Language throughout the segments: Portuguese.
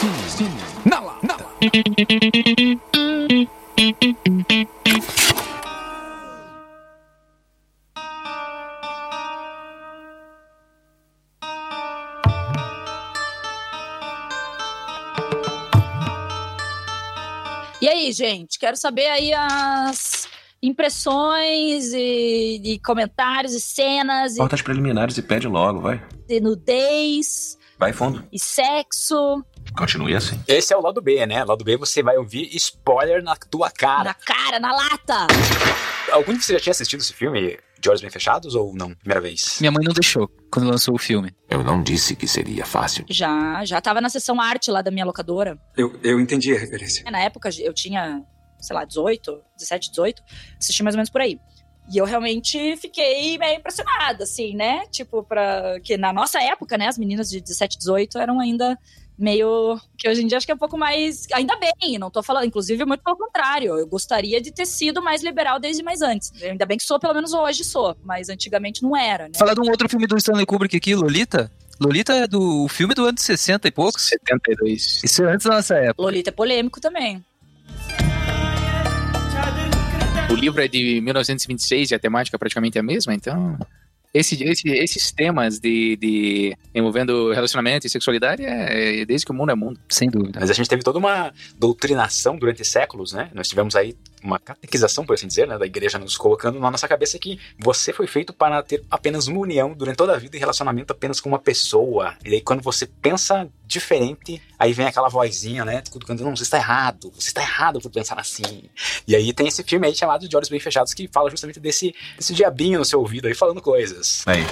Cine, na lata. E aí, gente, quero saber aí as impressões e, e comentários e cenas e, Portas preliminares e pede logo, vai. e nudez Vai fundo. e sexo Continue assim. Esse é o lado B, né? Lado B você vai ouvir spoiler na tua cara. na cara, na lata. Algum de vocês já tinha assistido esse filme de olhos bem fechados ou não? Primeira vez? Minha mãe não deixou quando lançou o filme. Eu não disse que seria fácil. Já, já tava na sessão arte lá da minha locadora. Eu, eu entendi a referência. Na época eu tinha, sei lá, 18, 17, 18, assisti mais ou menos por aí. E eu realmente fiquei meio impressionada, assim, né? Tipo, pra. Que na nossa época, né, as meninas de 17, 18 eram ainda meio. Que hoje em dia acho que é um pouco mais. Ainda bem, não tô falando. Inclusive, muito pelo contrário. Eu gostaria de ter sido mais liberal desde mais antes. Ainda bem que sou, pelo menos hoje sou. Mas antigamente não era, né? Falar de um outro filme do Stanley Kubrick aqui, Lolita. Lolita é do filme do ano de 60 e poucos. 72. Isso é antes da nossa época. Lolita é polêmico também. O livro é de 1926 e a temática é praticamente a mesma, então. Esse, esse- esses temas de, de envolvendo relacionamento e sexualidade é, é desde que o mundo é mundo. Sem dúvida. Mas a gente teve toda uma doutrinação durante séculos, né? Nós tivemos aí uma catequização, por assim dizer, né? Da igreja nos colocando na nossa cabeça que você foi feito para ter apenas uma união durante toda a vida e relacionamento apenas com uma pessoa. E aí quando você pensa diferente, aí vem aquela vozinha, né? Cutucando, não, você está errado, você está errado por pensar assim. E aí tem esse filme aí chamado De Olhos Bem Fechados que fala justamente desse, desse diabinho no seu ouvido aí falando coisas. Aí.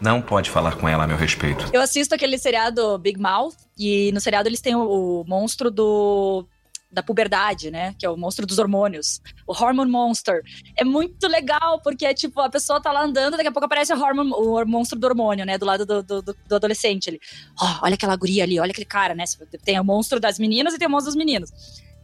Não pode falar com ela a meu respeito. Eu assisto aquele seriado Big Mouth, e no seriado eles têm o, o monstro do. Da puberdade, né? Que é o monstro dos hormônios. O Hormone Monster. É muito legal, porque é tipo, a pessoa tá lá andando, daqui a pouco aparece o, o monstro do hormônio, né? Do lado do, do, do- do adolescente ali. Ó, olha aquela guria ali, olha aquele cara, né? Tem o monstro das meninas e tem o monstro dos meninos.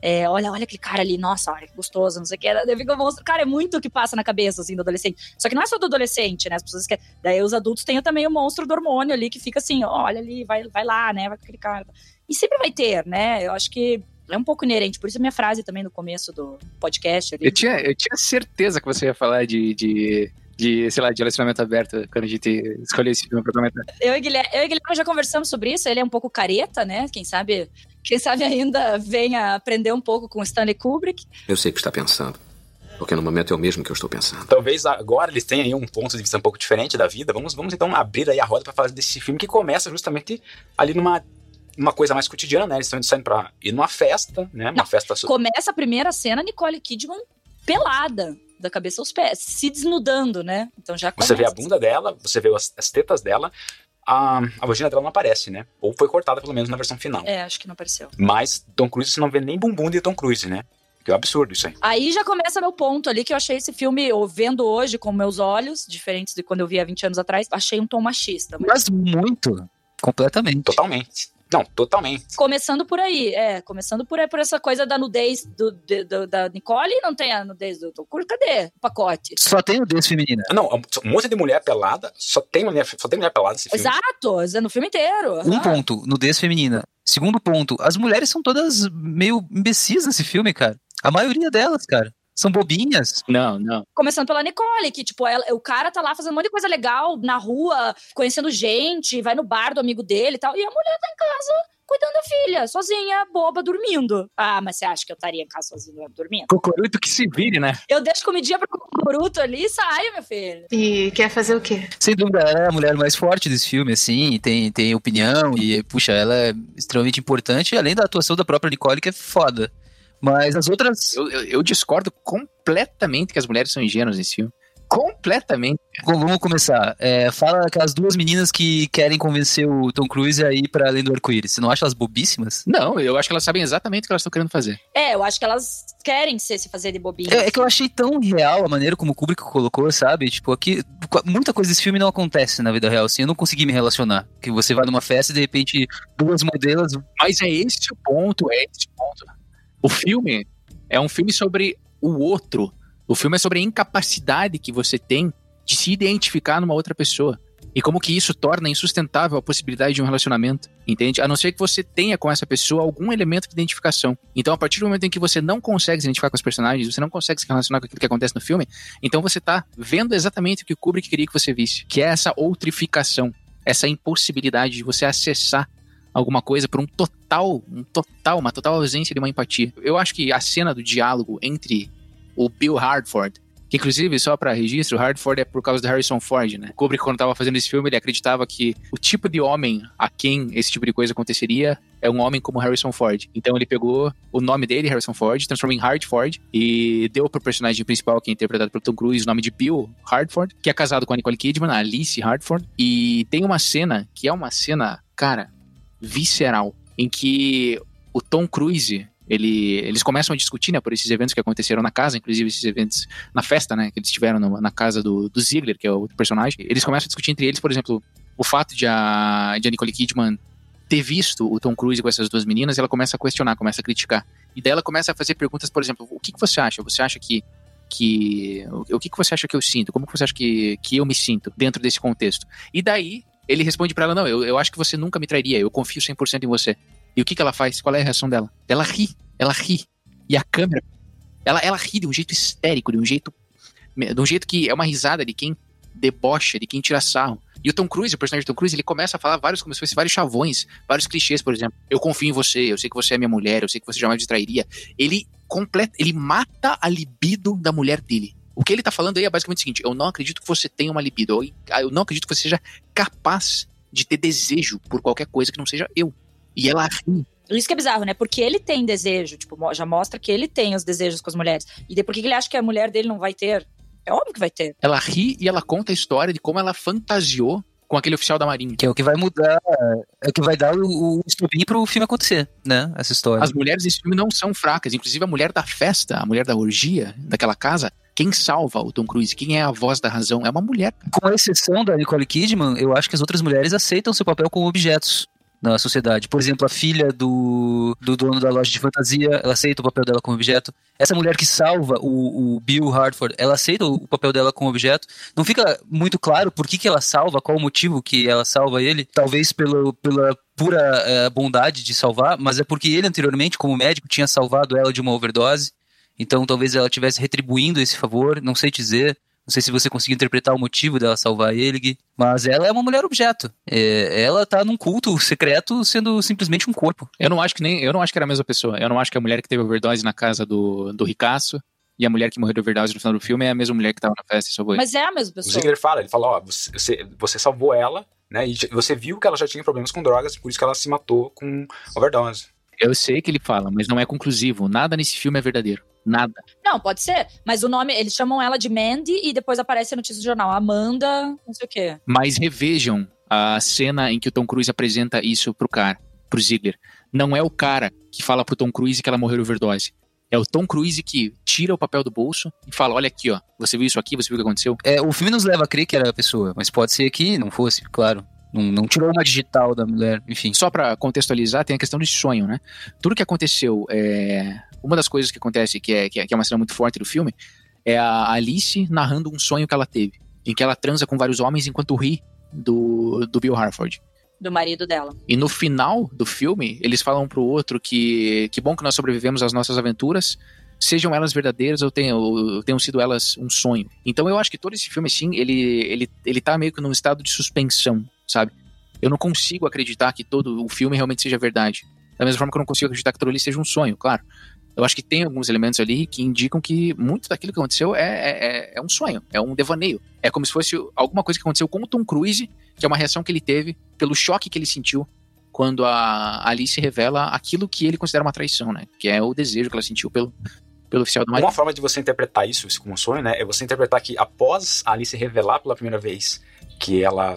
É, olha, olha aquele cara ali, nossa, olha que gostoso, não sei o que. Daí o monstro. Cara, é muito o que passa na cabeça, assim, do adolescente. Só que não é só do adolescente, né? As pessoas que. Daí os adultos têm também o monstro do hormônio ali, que fica assim, olha ali, vai, vai lá, né? Vai com aquele cara. E sempre vai ter, né? Eu acho que é um pouco inerente. Por isso a minha frase também no começo do podcast ali. Eu tinha, eu tinha certeza que você ia falar de, de, de, sei lá, de relacionamento aberto quando a gente escolheu esse filme pra comentar. Eu e, Guilherme, eu e Guilherme já conversamos sobre isso. Ele é um pouco careta, né? Quem sabe, quem sabe ainda venha aprender um pouco com o Stanley Kubrick. Eu sei o que está pensando. Porque no momento é o mesmo que eu estou pensando. Talvez agora eles tenham aí um ponto de vista um pouco diferente da vida. Vamos, vamos então abrir aí a roda para falar desse filme que começa justamente ali numa uma coisa mais cotidiana, né? Eles estão saindo pra ir numa festa, né? Uma Não, festa Começa a primeira cena, Nicole Kidman pelada, da cabeça aos pés, se desnudando, né? Então já Você vê a começa. bunda dela, você vê as, as tetas dela, a, a vagina dela não aparece, né? Ou foi cortada pelo menos na versão final. É, acho que não apareceu. Mas Tom Cruise você não vê nem bumbum de Tom Cruise, né? Que é um absurdo isso aí. Aí já começa meu ponto ali, que eu achei esse filme, eu vendo hoje com meus olhos, diferentes de quando eu vi há 20 anos atrás, achei um tom machista. Mas muito. Completamente. Totalmente. Não, totalmente. Começando por aí, é, começando por aí, por essa coisa da nudez do, de- do- da Nicole, não tem a nudez do Tom Cruise, cadê o pacote? Só tem nudez feminina. Não, um monte de mulher pelada, só tem mulher, só tem mulher pelada nesse filme. Exato, no filme inteiro. Um aham. ponto, nudez feminina. Segundo ponto, as mulheres são todas meio imbecis nesse filme, cara. A maioria delas, cara. São bobinhas. Não, não. Começando pela Nicole, que, tipo, ela- o cara tá lá fazendo um monte de coisa legal na rua, conhecendo gente, vai no bar do amigo dele e tal. E a mulher tá em casa cuidando da filha, sozinha, boba, dormindo. Ah, mas você acha que eu estaria em casa sozinha dormindo? Cocoruto que se vire, né? Eu deixo comidinha pro bruto ali e saio, meu filho. E quer fazer o quê? Sem dúvida, ela é a mulher mais forte desse filme, assim, tem, tem opinião e, puxa, ela é extremamente importante, além da atuação da própria Nicole, que é foda. Mas as outras. Eu, eu, eu discordo completamente que as mulheres são ingênuas nesse filme. Completamente. Bom, vamos começar. É, fala aquelas duas meninas que querem convencer o Tom Cruise a ir pra além do arco-íris. Você não acha elas bobíssimas? Não, eu acho que elas sabem exatamente o que elas estão querendo fazer. É, eu acho que elas querem ser, se fazer de bobinha. É, é que eu achei tão real a maneira como o Kubrick colocou, sabe? Tipo, aqui. Muita coisa desse filme não acontece na vida real, assim. Eu não consegui me relacionar. Que você vai numa festa e de repente duas modelos. Mas é esse o ponto, é esse o ponto. O filme é um filme sobre o outro. O filme é sobre a incapacidade que você tem de se identificar numa outra pessoa. E como que isso torna insustentável a possibilidade de um relacionamento, entende? A não ser que você tenha com essa pessoa algum elemento de identificação. Então, a partir do momento em que você não consegue se identificar com os personagens, você não consegue se relacionar com aquilo que acontece no filme, então você tá vendo exatamente o que o Kubrick queria que você visse, que é essa outrificação, essa impossibilidade de você acessar alguma coisa por um total, um total, uma total ausência de uma empatia. Eu acho que a cena do diálogo entre o Bill Hardford que inclusive, só para registro, o Hardford é por causa do Harrison Ford, né? Kubrick, quando tava fazendo esse filme, ele acreditava que o tipo de homem a quem esse tipo de coisa aconteceria é um homem como Harrison Ford. Então ele pegou o nome dele, Harrison Ford, transformou em Hardford e deu pro personagem principal, que é interpretado pelo Tom Cruise, o nome de Bill Hardford, que é casado com a Nicole Kidman, a Alice Hardford. E tem uma cena que é uma cena, cara, visceral, em que o Tom Cruise ele, eles começam a discutir, né, por esses eventos que aconteceram na casa, inclusive esses eventos na festa, né, que eles tiveram no, na casa do, do Ziegler, que é outro personagem. Eles começam a discutir entre eles, por exemplo, o fato de a, de a Nicole Kidman ter visto o Tom Cruise com essas duas meninas, ela começa a questionar, começa a criticar. E daí ela começa a fazer perguntas, por exemplo, o que, que você acha? Você acha que que o, o que, que você acha que eu sinto? Como que você acha que, que eu me sinto dentro desse contexto? E daí ele responde para ela: Não, eu, eu acho que você nunca me trairia, eu confio 100% em você. E o que, que ela faz? Qual é a reação dela? Ela ri ela ri. E a câmera, ela, ela ri de um jeito histérico, de um jeito, de um jeito que é uma risada de quem debocha, de quem tira sarro. E o Tom Cruise, o personagem do Tom Cruise, ele começa a falar vários, como se fossem vários chavões, vários clichês, por exemplo. Eu confio em você, eu sei que você é minha mulher, eu sei que você jamais me trairia. Ele completa, ele mata a libido da mulher dele. O que ele tá falando aí é basicamente o seguinte: eu não acredito que você tenha uma libido, eu não acredito que você seja capaz de ter desejo por qualquer coisa que não seja eu. E ela ri. Isso que é bizarro, né? Porque ele tem desejo, tipo, já mostra que ele tem os desejos com as mulheres. E por que ele acha que a mulher dele não vai ter? É óbvio que vai ter. Ela ri e ela conta a história de como ela fantasiou com aquele oficial da Marinha. Que é o que vai mudar, é o que vai dar o, o estupim pro filme acontecer, né? Essa história. As mulheres desse filme não são fracas. Inclusive a mulher da festa, a mulher da orgia, daquela casa, quem salva o Tom Cruise? Quem é a voz da razão? É uma mulher. Com exceção da Nicole Kidman, eu acho que as outras mulheres aceitam seu papel como objetos na sociedade. Por exemplo, a filha do, do dono da loja de fantasia, ela aceita o papel dela como objeto. Essa mulher que salva o, o Bill Hartford, ela aceita o papel dela como objeto. Não fica muito claro por que, que ela salva, qual o motivo que ela salva ele. Talvez pelo, pela pura uh, bondade de salvar, mas é porque ele anteriormente, como médico, tinha salvado ela de uma overdose. Então talvez ela estivesse retribuindo esse favor, não sei dizer. Não sei se você conseguiu interpretar o motivo dela salvar ele, mas ela é uma mulher objeto. É, ela tá num culto secreto sendo simplesmente um corpo. Eu não acho que nem, eu não acho que era a mesma pessoa. Eu não acho que a mulher que teve overdose na casa do, do Ricasso e a mulher que morreu de overdose no final do filme é a mesma mulher que tava na festa e salvou ele. Mas é a mesma pessoa. O Ziegler fala, ele fala, ó, você, você salvou ela, né, e você viu que ela já tinha problemas com drogas, por isso que ela se matou com overdose. Eu sei que ele fala, mas não é conclusivo. Nada nesse filme é verdadeiro. Nada. Não, pode ser. Mas o nome, eles chamam ela de Mandy e depois aparece a notícia do jornal. Amanda, não sei o quê. Mas revejam a cena em que o Tom Cruise apresenta isso pro cara, pro Ziegler. Não é o cara que fala pro Tom Cruise que ela morreu de overdose. É o Tom Cruise que tira o papel do bolso e fala: Olha aqui, ó, você viu isso aqui, você viu o que aconteceu? É, o filme nos leva a crer que era a pessoa, mas pode ser que não fosse, claro. Não, não, tirou uma digital da mulher, enfim. Só para contextualizar, tem a questão de sonho, né? Tudo que aconteceu é, uma das coisas que acontece, que é, que é, que é uma cena muito forte do filme, é a Alice narrando um sonho que ela teve, em que ela transa com vários homens enquanto ri do, do Bill Harford. Do marido dela. E no final do filme, eles falam um pro outro que que bom que nós sobrevivemos às nossas aventuras, sejam elas verdadeiras ou tenham, ou tenham sido elas um sonho. Então eu acho que todo esse filme, sim, ele, ele, ele tá meio que num estado de suspensão, sabe? Eu não consigo acreditar que todo o filme realmente seja verdade. Da mesma forma que eu não consigo acreditar que aquilo ali seja um sonho, claro. Eu acho que tem alguns elementos ali que indicam que muito daquilo que aconteceu é, é, é, é um sonho, é um devaneio. É como se fosse alguma coisa que aconteceu com o Tom Cruise, que é uma reação que ele teve pelo choque que ele sentiu quando a Alice revela aquilo que ele considera uma traição, né? Que é o desejo que ela sentiu pelo, pelo oficial do marido. Uma forma de você interpretar isso, isso como um sonho, né? É você interpretar que após a Alice revelar pela primeira vez que ela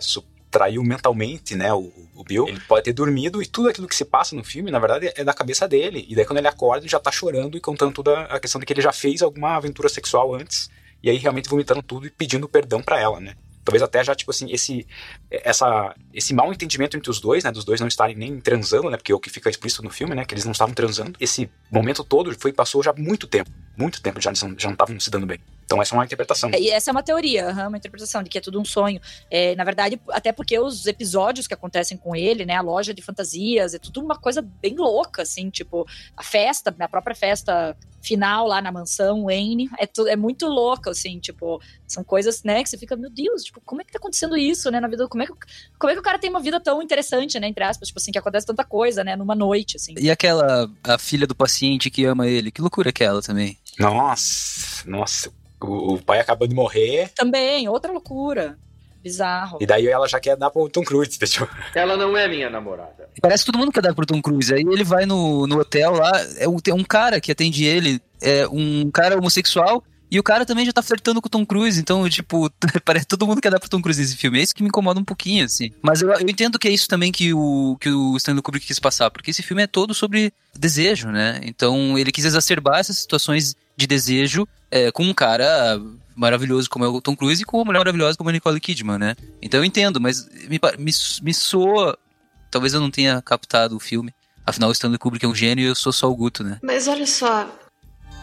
traiu mentalmente, né, o, o, Bill. Ele pode ter dormido e tudo aquilo que se passa no filme, na verdade, é da cabeça dele. E daí quando ele acorda, ele já tá chorando e contando toda a questão de que ele já fez alguma aventura sexual antes. E aí realmente vomitando tudo e pedindo perdão para ela, né? Talvez até já, tipo assim, esse, essa, esse mal entendimento entre os dois, né? Dos dois não estarem nem transando, né? Porque é o que fica explícito no filme, né? Que eles não estavam transando. Esse momento todo foi passou já muito tempo. Muito tempo já, já não estavam se dando bem. Então essa é uma interpretação. É, E essa é uma teoria, uma interpretação de que é tudo um sonho. É, na verdade, até porque os episódios que acontecem com ele, né, a loja de fantasias, é tudo uma coisa bem louca, assim, tipo, a festa, a própria festa final lá na mansão Wayne, é, tu- é muito louca, assim, tipo, são coisas, né, que você fica, meu Deus, tipo, como é que tá acontecendo isso, né, na vida, como é que, o- como é que o cara tem uma vida tão interessante, né, entre aspas, tipo assim, que acontece tanta coisa, né, numa noite, assim. E aquela, a filha do paciente que ama ele, que loucura é aquela também. Nossa, nossa. O, o pai acabou de morrer Também, outra loucura, bizarro. e daí ela já quer dar pro Tom Cruise. Tipo, Ela não é minha namorada. Parece que todo mundo quer dar pro Tom Cruise. Aí ele vai no, no hotel lá, é um, tem um cara que atende ele, é um cara homossexual, e o cara também já tá flertando com o Tom Cruise, então, tipo, parece que todo mundo quer dar pro Tom Cruise nesse filme. É isso que me incomoda um pouquinho, assim. Mas eu, eu entendo que é isso também que o, que o Stanley Kubrick quis passar, porque esse filme é todo sobre desejo, né? Então ele quis exacerbar essas situações de desejo é, com um cara maravilhoso como é o Tom Cruise e com uma mulher maravilhosa como a Nicole Kidman, né? Então eu entendo, mas me, me, me soa Talvez eu não tenha captado o filme. Afinal, o Stanley Kubrick é um gênio e eu sou só o Guto, né? Mas olha só,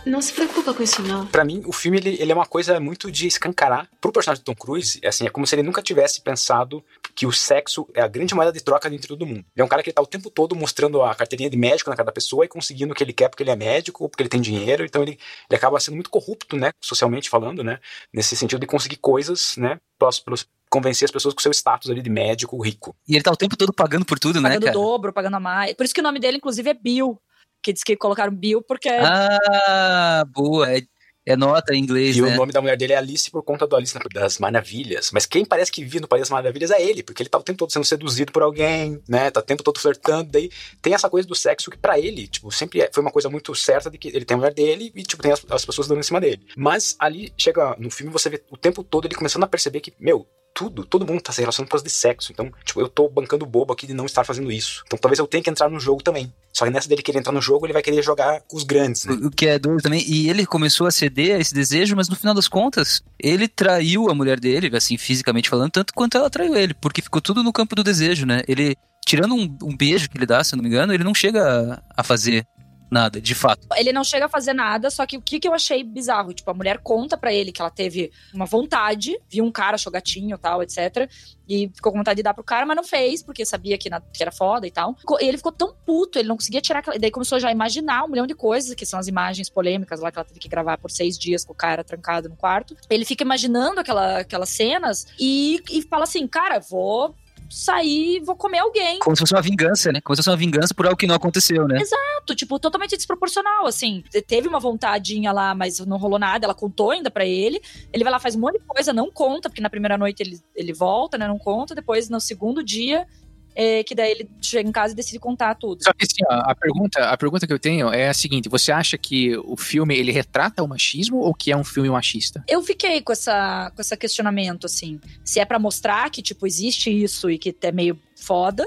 não se preocupa com isso não. Pra mim, o filme ele, ele é uma coisa muito de escancarar. Pro personagem do Tom Cruise, é assim, é como se ele nunca tivesse pensado que o sexo é a grande moeda de troca dentro do mundo. Ele é um cara que tá o tempo todo mostrando a carteirinha de médico na cara da pessoa e conseguindo o que ele quer porque ele é médico ou porque ele tem dinheiro. Então ele, ele acaba sendo muito corrupto, né? Socialmente falando, né? Nesse sentido de conseguir coisas, né? Pros, pros, convencer as pessoas com seu status ali de médico rico. E ele tá o tempo todo pagando por tudo, né, Pagando o cara? dobro, pagando a mais. Por isso que o nome dele, inclusive, é Bill. Que diz que colocaram Bill porque Ah, boa. É, é nota em inglês, E né? o nome da mulher dele é Alice por conta do Alice das Maravilhas. Mas quem parece que vive no País das Maravilhas é ele, porque ele tá o tempo todo sendo seduzido por alguém, né? Tá o tempo todo flertando. Daí tem essa coisa do sexo que pra ele, tipo, sempre é- foi uma coisa muito certa de que ele tem a mulher dele e, tipo, tem as, as pessoas dando em cima dele. Mas ali, chega no filme, você vê o tempo todo ele começando a perceber que, meu, tudo, todo mundo tá se relacionando por causa de sexo. Então, tipo, eu tô bancando bobo aqui de não estar fazendo isso. Então talvez eu tenha que entrar no jogo também. Só que nessa dele querer entrar no jogo, ele vai querer jogar com os grandes, né? O que é doido também. E ele começou a ceder a esse desejo, mas no final das contas, ele traiu a mulher dele, assim, fisicamente falando, tanto quanto ela traiu ele, porque ficou tudo no campo do desejo, né? Ele, tirando um, um beijo que ele dá, se eu não me engano, ele não chega a, a fazer nada, de fato. ele não chega a fazer nada, só que o que, que eu achei bizarro? Tipo, a mulher conta pra ele que ela teve uma vontade, viu um cara, achou gatinho tal, etc. E ficou com vontade de dar pro cara, mas não fez, porque sabia que, na- que era foda e tal. E ele ficou tão puto, ele não conseguia tirar aquela. Daí começou já a imaginar um milhão de coisas, que são as imagens polêmicas lá que ela teve que gravar por seis dias com o cara trancado no quarto. Ele fica imaginando aquela, aquelas cenas e, e fala assim: cara, vou sair, vou comer alguém. Como se fosse uma vingança, né? Como se fosse uma vingança por algo que não aconteceu, né? Exato, tipo, totalmente desproporcional, assim. Teve uma vontadinha lá, mas não rolou nada, ela contou ainda pra ele. Ele vai lá, faz um monte de coisa, não conta, porque na primeira noite ele, ele volta, né, não conta. Depois, no segundo dia, é, que daí ele chega em casa e decide contar tudo. Só que assim, a pergunta, a pergunta que eu tenho é a seguinte: você acha que o filme ele retrata o machismo ou que é um filme machista? Eu fiquei com essa com esse questionamento, assim. Se é pra mostrar que, tipo, existe isso e que é meio foda,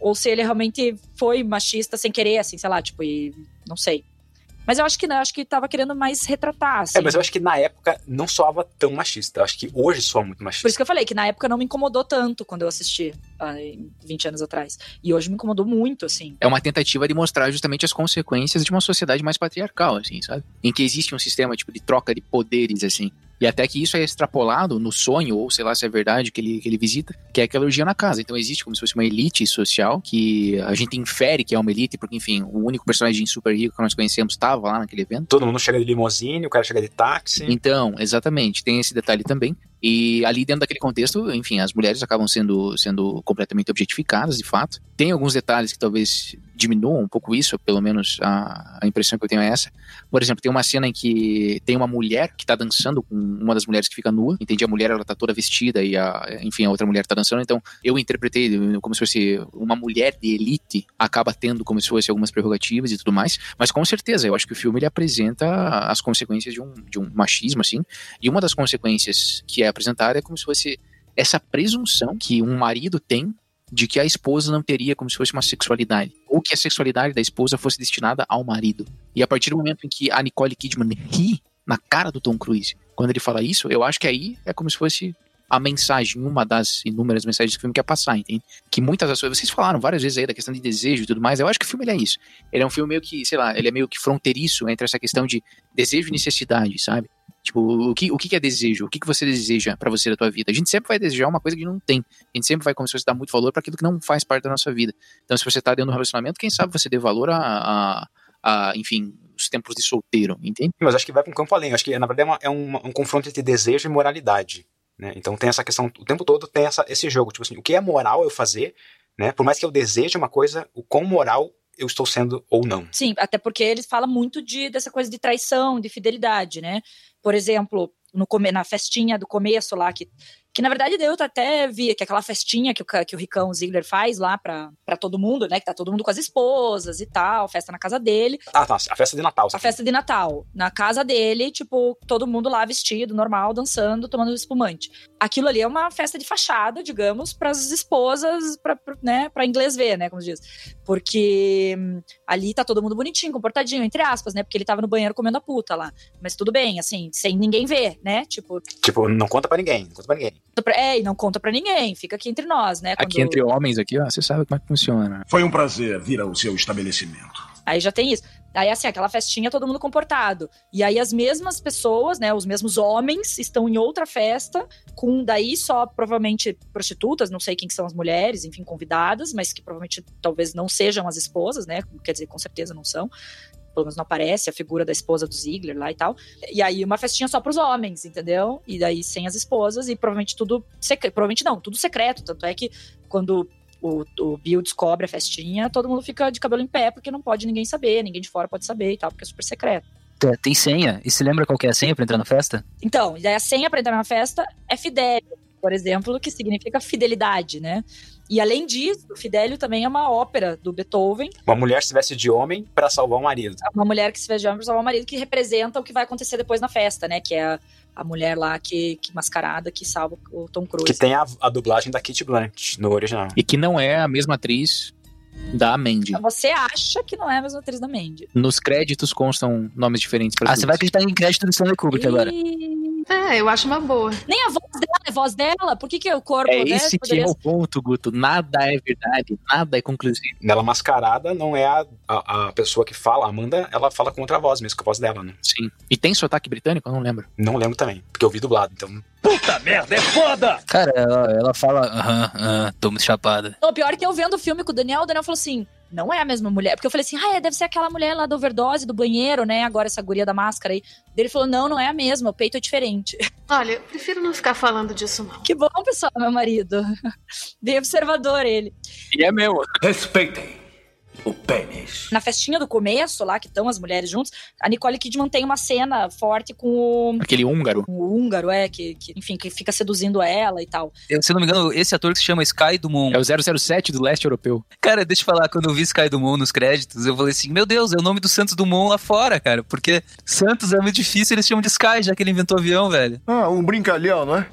ou se ele realmente foi machista sem querer, assim, sei lá, tipo, e não sei. Mas eu acho que não, eu acho que tava querendo mais retratar, assim. É, mas eu acho que na época não soava tão machista. Eu acho que hoje soa muito Por machista. isso que eu falei que na época não me incomodou tanto quando eu assisti, há 20 anos atrás. E hoje me incomodou muito, assim. É uma tentativa de mostrar justamente as consequências de uma sociedade mais patriarcal, assim, sabe? Em que existe um sistema tipo de troca de poderes, assim. E até que isso é extrapolado no sonho, ou sei lá se é verdade, que ele, que ele visita, que é aquela orgia na casa. Então existe como se fosse uma elite social, que a gente infere que é uma elite, porque, enfim, o único personagem super rico que nós conhecemos estava lá naquele evento. Todo mundo chega de limousine, o cara chega de táxi. Então, exatamente, tem esse detalhe também. E ali dentro daquele contexto, enfim, as mulheres acabam sendo, sendo completamente objetificadas, de fato. Tem alguns detalhes que talvez diminuam um pouco isso, pelo menos a, a impressão que eu tenho é essa. Por exemplo, tem uma cena em que tem uma mulher que tá dançando com uma das mulheres que fica nua. Entendi, a mulher ela tá toda vestida e a, enfim, a outra mulher tá dançando. Então, eu interpretei como se fosse uma mulher de elite acaba tendo como se fosse algumas prerrogativas e tudo mais. Mas com certeza, eu acho que o filme ele apresenta as consequências de um, de um machismo, assim. E uma das consequências que é apresentada é como se fosse essa presunção que um marido tem de que a esposa não teria como se fosse uma sexualidade, ou que a sexualidade da esposa fosse destinada ao marido. E a partir do momento em que a Nicole Kidman ri na cara do Tom Cruise, quando ele fala isso, eu acho que aí é como se fosse a mensagem, uma das inúmeras mensagens que o filme quer passar, entende? Que muitas das coisas, vocês falaram várias vezes aí da questão de desejo e tudo mais, eu acho que o filme é isso. Ele é um filme meio que, sei lá, ele é meio que fronteiriço entre essa questão de desejo e necessidade, sabe? Tipo, o que, o que é desejo? O que, que você deseja pra você da tua vida? A gente sempre vai desejar uma coisa que não tem. A gente sempre vai, se você dar muito valor para aquilo que não faz parte da nossa vida. Então, se você tá dentro de um relacionamento, quem sabe você dê valor a, a, a enfim, os tempos de solteiro, entende? Mas acho que vai para um campo além. Acho que, na verdade, é, uma, é um, um confronto entre desejo e moralidade. Né? Então tem essa questão, o tempo todo tem essa, esse jogo. Tipo assim, o que é moral eu fazer, né? Por mais que eu deseje uma coisa, o quão moral eu estou sendo ou não. Sim, até porque eles falam muito de, dessa coisa de traição, de fidelidade, né? Por exemplo, no, na festinha do começo lá, que que na verdade eu até vi que aquela festinha que o, que o Ricão Ziegler faz lá pra, pra todo mundo, né? Que tá todo mundo com as esposas e tal, festa na casa dele. Ah, tá. A festa de Natal. A festa de Natal. Na casa dele, tipo, todo mundo lá vestido, normal, dançando, tomando espumante. Aquilo ali é uma festa de fachada, digamos, pras esposas, pra, pra, né? Pra inglês ver, né? Como se diz. Porque hum, ali tá todo mundo bonitinho, comportadinho, entre aspas, né? Porque ele tava no banheiro comendo a puta lá. Mas tudo bem, assim, sem ninguém ver, né? Tipo. Tipo, não conta pra ninguém, não conta pra ninguém. É, e não conta para ninguém, fica aqui entre nós, né? Quando... Aqui entre homens, aqui, ó, você sabe como é que funciona. Foi um prazer vir ao seu estabelecimento. Aí já tem isso. Aí, assim, aquela festinha, todo mundo comportado. E aí, as mesmas pessoas, né, os mesmos homens, estão em outra festa, com daí só provavelmente prostitutas, não sei quem são as mulheres, enfim, convidadas, mas que provavelmente talvez não sejam as esposas, né? Quer dizer, com certeza não são pelo menos não aparece, a figura da esposa do Ziegler lá e tal. E aí uma festinha só pros homens, entendeu? E daí sem as esposas e provavelmente tudo secreto. Provavelmente não, tudo secreto. Tanto é que quando o, o, Bill descobre a festinha, todo mundo fica de cabelo em pé, porque não pode ninguém saber, ninguém de fora pode saber e tal, porque é super secreto. É, tem senha. E se lembra qual é a senha pra entrar na festa? Então, e a senha pra entrar na festa é Fidelio, por exemplo, que significa fidelidade, né? E além disso, Fidelio também é uma ópera do Beethoven. Uma mulher se veste de homem para salvar o marido. Uma mulher que se veste de homem para salvar o marido, que representa o que vai acontecer depois na festa, né? Que é a, a mulher lá que, que mascarada que salva o Tom Cruise. Que tem a, a dublagem da Kitty Blunt no original. E que não é a mesma atriz da Mandy. Você acha que não é a mesma atriz da Mandy. Nos créditos constam nomes diferentes para Ah, você vai acreditar em crédito do Stanley Kubrick e... agora. É, eu acho uma boa. Nem a voz dela é voz dela. Por que, que o corpo É né, esse poderia... que é o ponto, Guto. Nada é verdade, nada é conclusivo. Nela mascarada não é a, a, a, pessoa que fala, a Amanda, ela fala com outra voz mesmo, com a voz dela, né? Sim. E tem sotaque britânico? Eu não lembro. Não lembro também, porque eu vi dublado, então... Puta merda, é foda! Cara, ela, ela fala, aham, aham, tô muito chapada. O pior é que eu vendo o filme com o Daniel, o Daniel falou assim, não é a mesma mulher. Porque eu falei assim, ah, é, deve ser aquela mulher lá da overdose, do banheiro, né? Agora essa guria da máscara aí. Ele falou, não, não é a mesma, o peito é diferente. Olha, eu prefiro não ficar falando disso, não. Que bom, pessoal, meu marido. Bem observador ele. E é meu. Respeitem o pênis. Na festinha do começo, lá que estão as mulheres juntas, a Nicole Kidman tem uma cena forte com o. Aquele húngaro. O húngaro, é, que, que, enfim, que fica seduzindo ela e tal. Eu, se não me engano, esse ator que se chama Sky Dumont. É o 007 do leste europeu. Cara, deixa eu falar, quando eu vi Sky Dumont nos créditos, eu falei assim: meu Deus, é o nome do Santos Dumont lá fora, cara. Porque Santos é muito difícil, eles chamam de Sky, já que ele inventou avião, velho. Ah, um brincalhão, não é?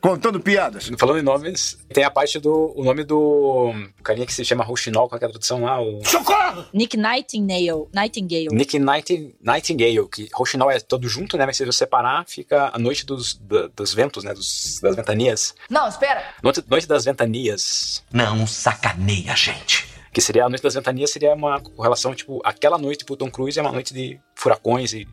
Contando piadas. Falando em nomes, tem a parte do. O nome do. O carinha que se chama Rouxinol, qual é a tradução lá? O... Socorro! Nick Nightingale. Nightingale. Nick Night, Nightingale, que Rouxinol é todo junto, né? Mas se você separar, fica a noite dos, do, dos ventos, né? Dos, das ventanias. Não, espera! Noite, noite das ventanias. Não sacaneia, gente. Que seria a noite das ventanias, seria uma relação, tipo, aquela noite pro Tom Cruise é uma noite de furacões e.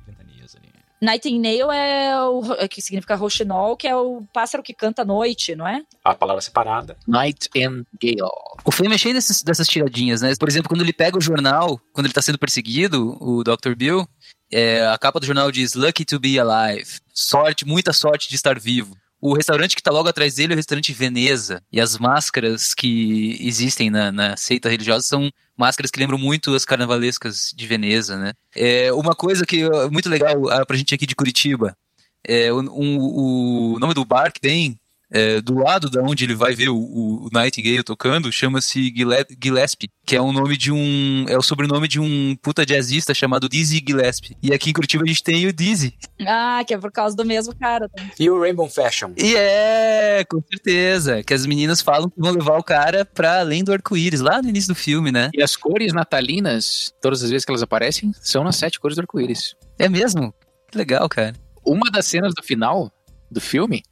Nightingale é o é que significa rouxinol, que é o pássaro que canta à noite, não é? A palavra separada. Night and Gale. O filme é cheio desses, dessas tiradinhas, né? Por exemplo, quando ele pega o jornal, quando ele tá sendo perseguido, o Dr. Bill, é, a capa do jornal diz Lucky to be alive. Sorte, muita sorte de estar vivo. O restaurante que tá logo atrás dele é o restaurante Veneza. E as máscaras que existem na, na seita religiosa são máscaras que lembram muito as carnavalescas de Veneza, né? É uma coisa que é muito legal ah, pra gente aqui de Curitiba. É, um, o nome do bar que tem é, do lado da onde ele vai ver o, o Nightingale tocando, chama-se Gillespie, que é o nome de um. É o sobrenome de um puta jazzista chamado Dizzy Gillespie. E aqui em Curitiba a gente tem o Dizzy. Ah, que é por causa do mesmo cara. Tá? E o Rainbow Fashion. E é, com certeza. Que as meninas falam que vão levar o cara pra além do arco-íris, lá no início do filme, né? E as cores natalinas, todas as vezes que elas aparecem, são nas sete cores do arco-íris. É mesmo? Que legal, cara. Uma das cenas do final do filme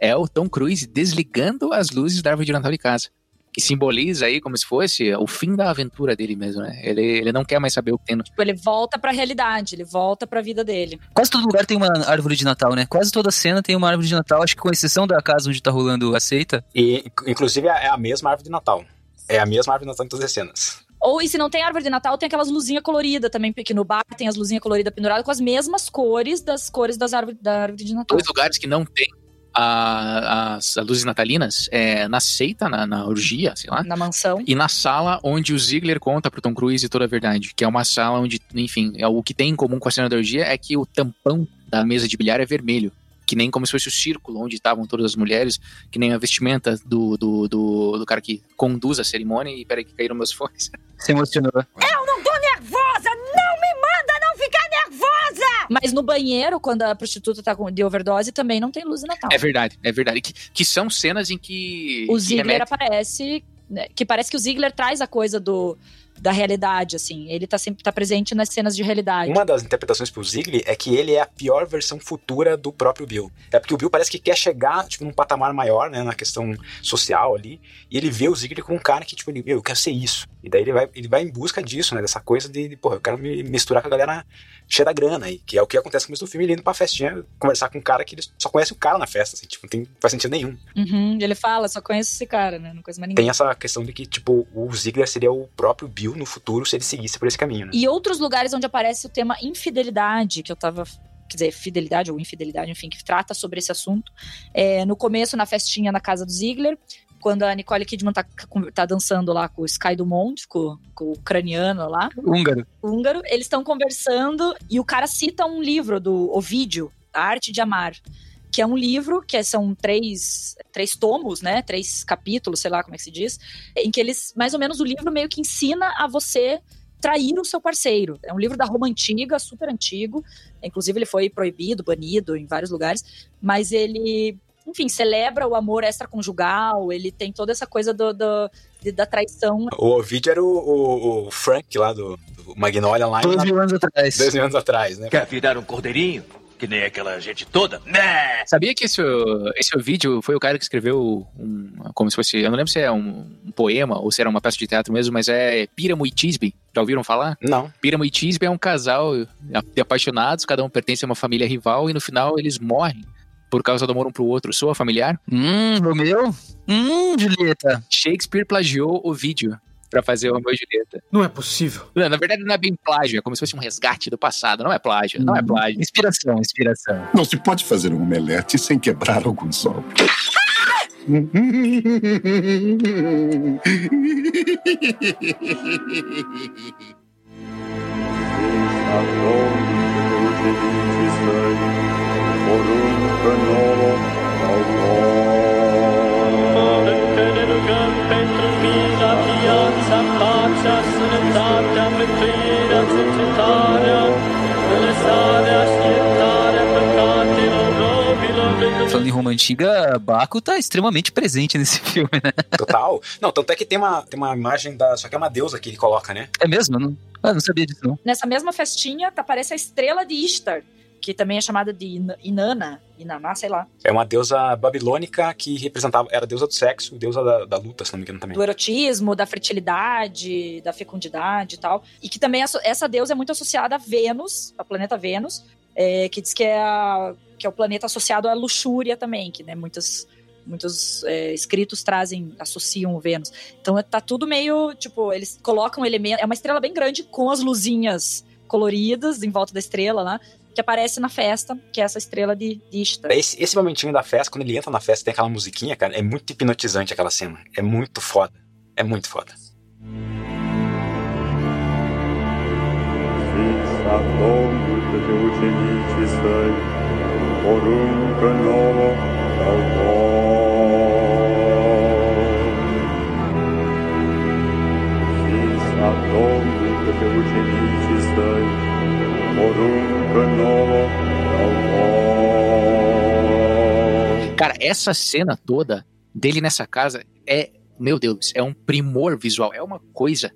é o Tom Cruise desligando as luzes da árvore de Natal de casa. que simboliza aí como se fosse o fim da aventura dele mesmo, né? Ele, ele não quer mais saber o que tem no... Tipo, ele volta pra realidade, ele volta pra vida dele. Quase todo lugar tem uma árvore de Natal, né? Quase toda cena tem uma árvore de Natal, acho que com exceção da casa onde tá rolando a seita. E, inclusive, é a mesma árvore de Natal. É a mesma árvore de Natal em todas as cenas. Ou, e se não tem árvore de Natal, tem aquelas luzinhas coloridas também, porque no bar tem as luzinhas coloridas penduradas com as mesmas cores das cores das árvores, da árvore de Natal. Dois lugares que não tem a- as, as luzes natalinas é na seita, na, na orgia, sei lá. Na mansão. E na sala onde o Ziegler conta pro Tom Cruise toda a verdade. Que é uma sala onde, enfim, é o que tem em comum com a cena da orgia é que o tampão da mesa de bilhar é vermelho. Que nem como se fosse o círculo onde estavam todas as mulheres, que nem a vestimenta do, do, do, do cara que conduz a cerimônia. E peraí que caíram meus fones. Se emocionou. Eu não tô nervosa! Não me manda não ficar nervosa! Mas no banheiro, quando a prostituta tá com de overdose, também não tem luz de Natal. É verdade, é verdade. Que, que são cenas em que. O Ziegler remete- aparece, né, que parece que o Ziegler traz a coisa do da realidade, assim. Ele tá sempre tá presente nas cenas de realidade. Uma das interpretações pro Ziggler é que ele é a pior versão futura do próprio Bill. É porque o Bill parece que quer chegar, tipo, num patamar maior, né, na questão social ali, e ele vê o Ziggler como um cara que, tipo, ele, "Meu, eu quero ser isso. E daí ele vai, ele vai em busca disso, né, dessa coisa de, de porra, eu quero me misturar com a galera cheia da grana, e que é o que acontece no começo do filme, ele indo pra festinha, conversar com um cara que ele só conhece o cara na festa, assim, tipo, não tem, não faz sentido nenhum. Uhum, ele fala, só conheço esse cara, né? Não conheço mais ninguém. Tem essa questão de que, tipo, o Ziggler seria o próprio Bill no futuro se ele seguisse por esse caminho, né? E outros lugares onde aparece o tema infidelidade, que eu tava. Quer dizer, fidelidade ou infidelidade, enfim, que trata sobre esse assunto. É, no começo, na festinha na casa do Ziegler, quando a Nicole Kidman tá, tá dançando lá com o Sky Dumont, com, com o ucraniano lá, Húngaro. húngaro, eles estão conversando e o cara cita um livro do Ovídio, A Arte de Amar, que é um livro que são três, três tomos, né? Três capítulos, sei lá como é que se diz, em que eles, mais ou menos, o livro meio que ensina a você trair o seu parceiro. É um livro da Roma antiga, super antigo. Inclusive, ele foi proibido, banido em vários lugares, mas ele. Enfim, celebra o amor extraconjugal, ele tem toda essa coisa do, do- de- da traição. O Ovidio era o, o- o Frank lá do, do Magnolia lá Dois mil anos atrás. dois mil anos atrás, né? Quer virar um cordeirinho? Que nem aquela gente toda? Né? Sabia que esse, esse vídeo foi o cara que escreveu um, como se fosse, eu não lembro se é um, um poema ou se era uma peça de teatro mesmo, mas é Píramo e Tisbe. Já ouviram falar? Não. Píramo e Tisbe é um casal de apaixonados, cada um pertence a uma família rival e no final eles morrem por causa do amor um pro outro. Soa familiar? Hum, Romeu? Hum, Julieta. Shakespeare plagiou o vídeo pra fazer o Romeu e Julieta. Não é possível. Não, na verdade não é bem plágio, é como se fosse um resgate do passado. Não é plágio, não é plágio. Inspiração, inspiração. Não se pode fazer um omelete sem quebrar alguns ovos. Falando em Roma Antiga, Baco tá extremamente presente nesse filme, né? Total. Não, tanto é que tem uma, tem uma imagem da. Só que é uma deusa que ele coloca, né? É mesmo? Eu Não, ah, não sabia disso, não. Nessa mesma festinha, tá- aparece a estrela de Ishtar, que também é chamada de Ina- Inanna, Inaná, sei lá. É uma deusa babilônica que representava. Era a deusa do sexo, deusa da, da luta, se não me engano também. do erotismo, da fertilidade, da fecundidade e tal. E que também essa deusa é muito associada a Vênus, ao planeta Vênus, é, que diz que é, a- que é o planeta associado à luxúria também, que né, muitos, muitos é, escritos trazem, associam o Vênus. Então tá tudo meio, tipo, eles colocam elementos. É uma estrela bem grande com as luzinhas coloridas em volta da estrela lá. Que aparece na festa, que é essa estrela de, de Ishtar. Esse, esse momentinho da festa, quando ele entra na festa, tem aquela musiquinha, cara, é muito hipnotizante aquela cena. É muito foda. É muito foda. Cara, essa cena toda dele nessa casa é, meu Deus, é um primor visual, é uma coisa.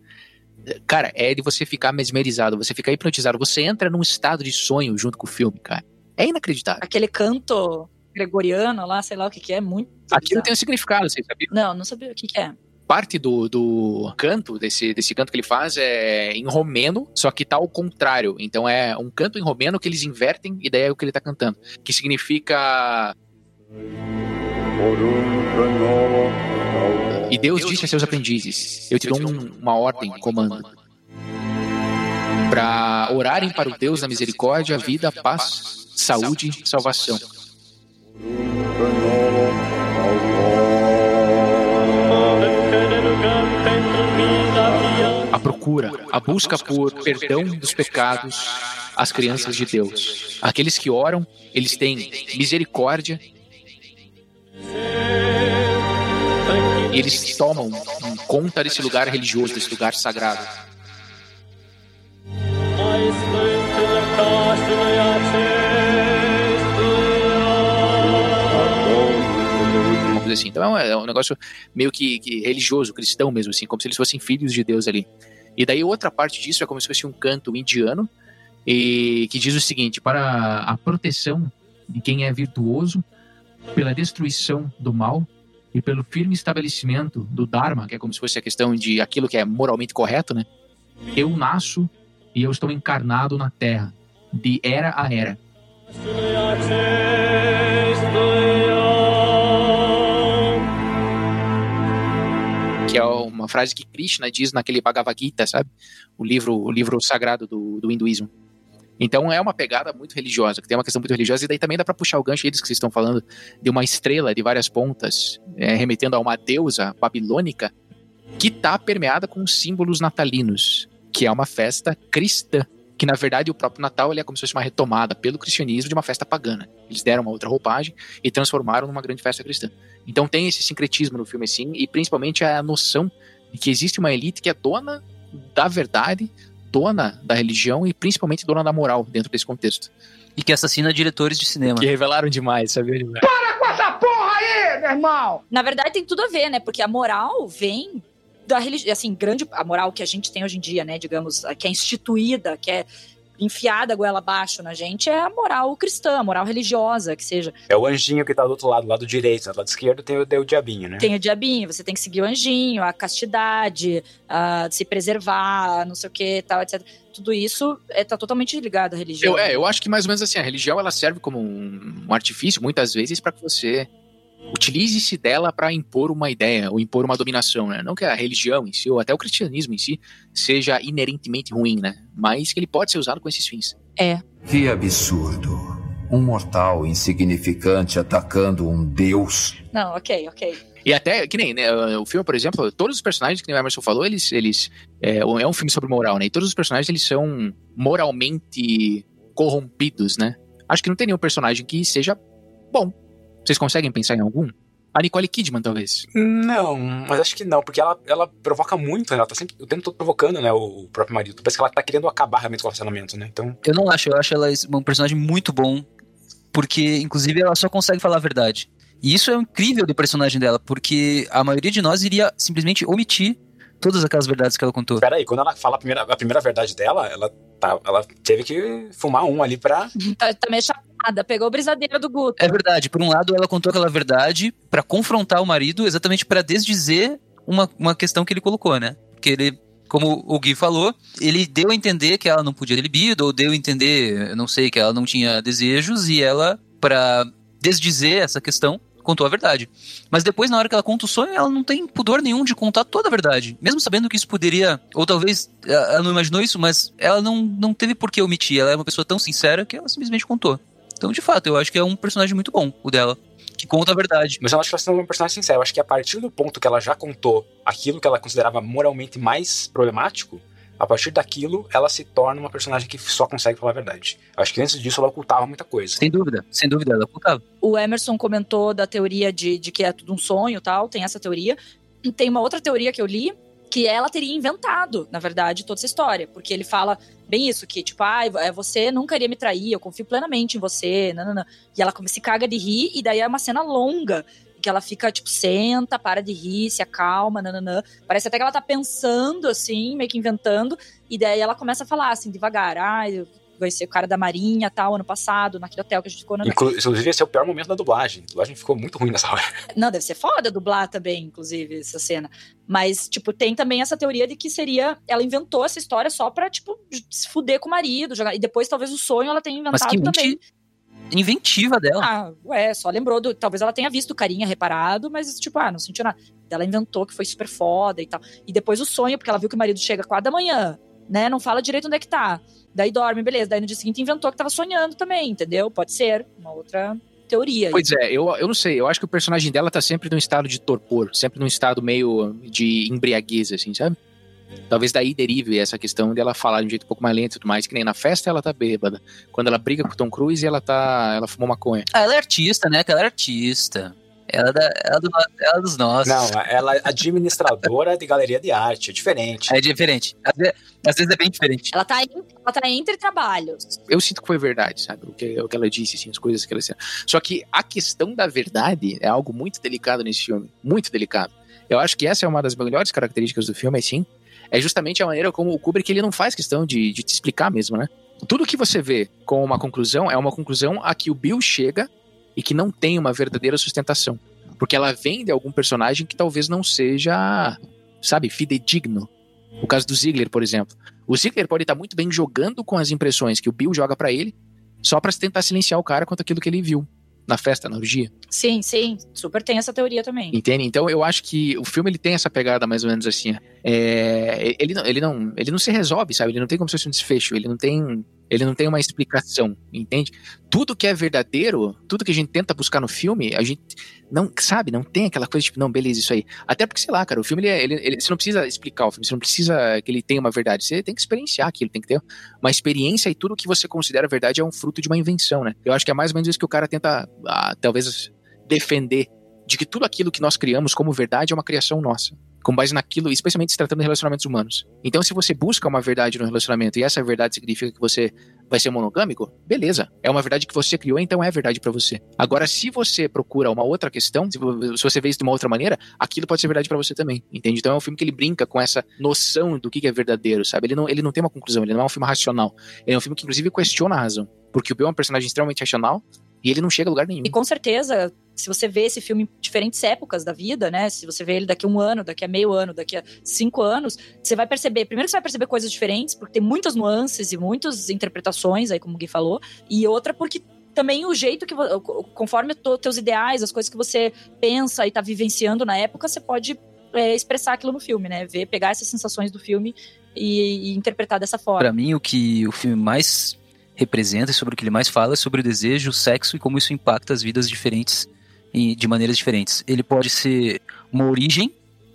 Cara, é de você ficar mesmerizado, você ficar hipnotizado, você entra num estado de sonho junto com o filme, cara. É inacreditável. Aquele canto gregoriano lá, sei lá o que que é, muito Aquilo bizarro. tem um significado, você sabia? Não, não sabia o que, que é. Parte do, do canto, desse, desse canto que ele faz, é em romeno, só que tá ao contrário. Então é um canto em romeno que eles invertem e daí é o que ele tá cantando. Que significa. E Deus disse a seus aprendizes: Eu te dou um- uma ordem, um comando. Para orarem para o Deus da misericórdia, vida, paz, saúde e salvação. A busca por perdão dos pecados às crianças de Deus. Aqueles que oram, eles têm misericórdia e eles tomam conta desse lugar religioso, desse lugar sagrado. Vamos dizer assim. Então é um, é negócio meio que, que religioso, cristão mesmo, assim, como se eles fossem filhos de Deus ali. E daí outra parte disso é como se fosse um canto indiano, e que diz o seguinte: para a proteção de quem é virtuoso, pela destruição do mal e pelo firme estabelecimento do Dharma, que é como se fosse a questão de aquilo que é moralmente correto, né? Eu nasço e eu estou encarnado na Terra, de era a era. Que é uma frase que Krishna diz naquele Bhagavad Gita, sabe? O livro, o livro sagrado do, do hinduísmo. Então é uma pegada muito religiosa, que tem uma questão muito religiosa, e daí também dá para puxar o gancho dos que vocês estão falando, de uma estrela de várias pontas, é, remetendo a uma deusa babilônica, que está permeada com símbolos natalinos, que é uma festa cristã. Que na verdade o próprio Natal ele é como se fosse uma retomada pelo cristianismo de uma festa pagana. Eles deram uma outra roupagem e transformaram numa grande festa cristã. Então tem esse sincretismo no filme assim, e principalmente a noção de que existe uma elite que é dona da verdade, dona da religião e principalmente dona da moral dentro desse contexto. E que assassina diretores de cinema. Que revelaram demais, sabe? Para com essa porra aí, meu irmão! Na verdade, tem tudo a ver, né? Porque a moral vem da religião, assim, grande a moral que a gente tem hoje em dia, né? Digamos, que é instituída, que é enfiada a goela abaixo na gente, é a moral cristã, a moral religiosa, que seja. É o anjinho que tá do outro lado, do lado direito, do lado esquerdo tem o, tem o diabinho, né? Tem o diabinho, você tem que seguir o anjinho, a castidade, a se preservar, não sei o que, tal, etc. Tudo isso é, tá totalmente ligado à religião. Eu, é, eu acho que mais ou menos assim, a religião ela serve como um, um artifício, muitas vezes, para que você utilize-se dela para impor uma ideia ou impor uma dominação, né? Não que a religião em si, ou até o cristianismo em si, seja inerentemente ruim, né? Mas que ele pode ser usado com esses fins. É. Que absurdo. Um mortal insignificante atacando um deus. Não, ok, ok. E até, que nem, né, o filme, por exemplo, todos os personagens que o Emerson falou, eles, eles é, é um filme sobre moral, né? E todos os personagens, eles são moralmente corrompidos, né? Acho que não tem nenhum personagem que seja bom. Vocês conseguem pensar em algum? A Nicole Kidman, talvez. Não, mas acho que não, porque ela, ela provoca muito, né? Ela tá sempre o tempo todo provocando, né, o próprio marido. Parece que ela tá querendo acabar realmente com o relacionamento, né? Então. Eu não acho, eu acho ela um personagem muito bom, porque, inclusive, ela só consegue falar a verdade. E isso é incrível do personagem dela, porque a maioria de nós iria simplesmente omitir todas aquelas verdades que ela contou. Peraí, quando ela fala a primeira, a primeira verdade dela, ela, tá, ela teve que fumar um ali pra. Tá, tá meio chapada, pegou o brisadeiro do Guto. É verdade, por um lado ela contou aquela verdade pra confrontar o marido, exatamente pra desdizer uma, uma questão que ele colocou, né? Que ele como o Gui falou, ele deu a entender que ela não podia ter libido, ou deu a entender, eu não sei, que ela não tinha desejos, e ela, pra desdizer essa questão, contou a verdade. Mas depois, na hora que ela conta o sonho, ela não tem pudor nenhum de contar toda a verdade. Mesmo sabendo que isso poderia, ou talvez ela não imaginou isso, mas ela não, não teve por que omitir. Ela é uma pessoa tão sincera que ela simplesmente contou. Então, de fato, eu acho que é um personagem muito bom, o dela. Que conta a verdade. Mas eu acho que ela é uma personagem sincera. Eu acho que a partir do ponto que ela já contou aquilo que ela considerava moralmente mais problemático, a partir daquilo, ela se torna uma personagem que só consegue falar a verdade. Eu acho que antes disso ela ocultava muita coisa. Sem dúvida, sem dúvida, ela ocultava. O Emerson comentou da teoria de, de que é tudo um sonho tal, tem essa teoria. E tem uma outra teoria que eu li, que ela teria inventado, na verdade, toda essa história. Porque ele fala bem isso, que tipo, ah, você nunca iria me trair, eu confio plenamente em você, nanana. E ela se caga de rir, e daí é uma cena longa, que ela fica, tipo, senta, para de rir, se acalma, nananã. Parece até que ela tá pensando, assim, meio que inventando, e daí ela começa a falar, assim, devagar, ah, conheci o cara da Marinha tal, ano passado, naquele hotel que a gente ficou. Na... Inclu inclusive, esse é o pior momento da dublagem. A dublagem ficou muito ruim nessa hora. Não, deve ser foda dublar também, inclusive, essa cena. Mas, tipo, tem também essa teoria de que seria. Ela inventou essa história só pra, tipo, se fuder com o marido. Jogar... E depois, talvez, o sonho ela tenha inventado Mas que também. mente inventiva dela. Ah, ué, só lembrou do. Talvez ela tenha visto o carinha reparado, mas, tipo, ah, não sentiu nada. Ela inventou que foi super foda e tal. E depois o sonho, porque ela viu que o marido chega quatro da manhã, né? Não fala direito onde é que tá. Daí dorme, beleza. Daí no dia seguinte inventou que tava sonhando também, entendeu? Pode ser. Uma outra teoria. Pois é, eu, eu não sei. Eu acho que o personagem dela tá sempre num estado de torpor, sempre num estado meio de embriaguez, assim, sabe? Talvez daí derive essa questão dela falar de um jeito um pouco mais lento e tudo mais, que nem na festa ela tá bêbada. Quando ela briga com o Tom Cruise, ela tá. Ela fumou maconha. Ah, ela é artista, né? Que ela é artista. Ela é, da, ela, é do, ela é dos nossos. Não, ela é administradora de galeria de arte, é diferente. É diferente. Às vezes, às vezes é bem diferente. Ela tá, ela tá entre trabalhos. Eu sinto que foi verdade, sabe? O que, o que ela disse, assim, as coisas que ela disse. Só que a questão da verdade é algo muito delicado nesse filme. Muito delicado. Eu acho que essa é uma das melhores características do filme, assim. É justamente a maneira como o Kubrick ele não faz questão de, de te explicar mesmo, né? Tudo que você vê com uma conclusão é uma conclusão a que o Bill chega e que não tem uma verdadeira sustentação. Porque ela vem de algum personagem que talvez não seja, sabe, fidedigno. O caso do Ziegler, por exemplo. O Ziegler pode estar muito bem jogando com as impressões que o Bill joga para ele, só para tentar silenciar o cara quanto aquilo que ele viu na festa, na orgia. Sim, sim, super tem essa teoria também. Entende? Então eu acho que o filme ele tem essa pegada mais ou menos assim. É, ele, não, ele, não, ele não se resolve, sabe? Ele não tem como se fosse um desfecho, ele não tem ele não tem uma explicação, entende? Tudo que é verdadeiro, tudo que a gente tenta buscar no filme, a gente não, sabe, não tem aquela coisa tipo, não, beleza, isso aí. Até porque, sei lá, cara, o filme, ele, é, ele, ele, você não precisa explicar o filme, você não precisa que ele tenha uma verdade, você tem que experienciar aquilo, tem que ter uma experiência e tudo que você considera verdade é um fruto de uma invenção, né? Eu acho que é mais ou menos isso que o cara tenta, ah, talvez, defender, de que tudo aquilo que nós criamos como verdade é uma criação nossa com base naquilo, especialmente se tratando de relacionamentos humanos. Então, se você busca uma verdade no relacionamento e essa verdade significa que você vai ser monogâmico, beleza. É uma verdade que você criou, então é verdade para você. Agora, se você procura uma outra questão, se você vê isso de uma outra maneira, aquilo pode ser verdade para você também, entende? Então é um filme que ele brinca com essa noção do que é verdadeiro, sabe? Ele não, ele não tem uma conclusão, ele não é um filme racional. Ele é um filme que, inclusive, questiona a razão. Porque o Bill é um personagem extremamente racional e ele não chega a lugar nenhum. E com certeza, se você vê esse filme em diferentes épocas da vida, né? Se você vê ele daqui a um ano, daqui a meio ano, daqui a cinco anos, você vai perceber. Primeiro você vai perceber coisas diferentes, porque tem muitas nuances e muitas interpretações, aí como o Gui falou. E outra porque também o jeito que conforme os teus ideais, as coisas que você pensa e tá vivenciando na época, você pode é, expressar aquilo no filme, né? Ver, pegar essas sensações do filme e, e interpretar dessa forma. Para mim, o que o filme mais representa e sobre o que ele mais fala é sobre o desejo, o sexo e como isso impacta as vidas diferentes de maneiras diferentes. Ele pode ser uma origem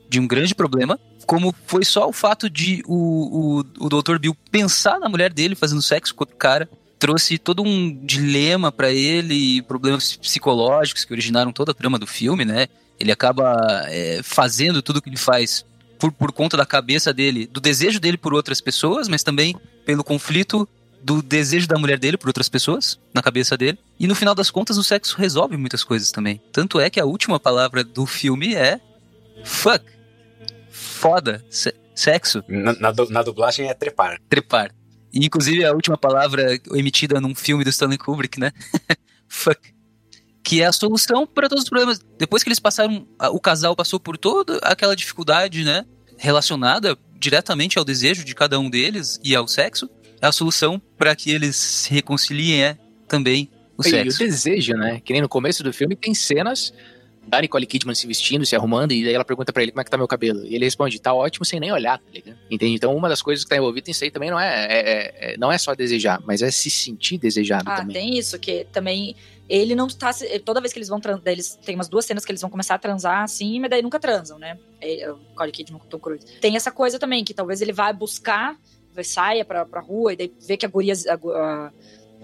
de um grande problema, como foi só o fato de o, o, o Dr. Bill pensar na mulher dele fazendo sexo com outro cara, trouxe todo um dilema para ele, problemas psicológicos que originaram toda a trama do filme, né? Ele acaba é, fazendo tudo o que ele faz por, por conta da cabeça dele, do desejo dele por outras pessoas, mas também pelo conflito do desejo da mulher dele por outras pessoas na cabeça dele. E no final das contas, o sexo resolve muitas coisas também. Tanto é que a última palavra do filme é fuck. Foda. Se sexo. Na, na, na, dublagem é trepar. Trepar. E, inclusive, a última palavra emitida num filme do Stanley Kubrick, né? fuck. Que é a solução para todos os problemas. Depois que eles passaram, o casal passou por toda aquela dificuldade, né? Relacionada diretamente ao desejo de cada um deles e ao sexo a solução para que eles se reconciliem é também o e sexo. E o desejo, né? Que nem no começo do filme tem cenas da Nicole Kidman se vestindo, se arrumando, e daí ela pergunta para ele como é que tá meu cabelo. E ele responde, tá ótimo sem nem olhar, tá ligado? Entende? Então uma das coisas que tá envolvida nisso aí também não é, é, é, não é só desejar, mas é se sentir desejado ah, também. tem isso, que também ele não tá. Toda vez que eles vão transar, eles tem umas duas cenas que eles vão começar a transar assim, mas daí nunca transam, né? É, o Nicole Kidman com o Tom Cruise. Tem essa coisa também, que talvez ele vai buscar saia pra, pra rua e daí vê que a guria, a, a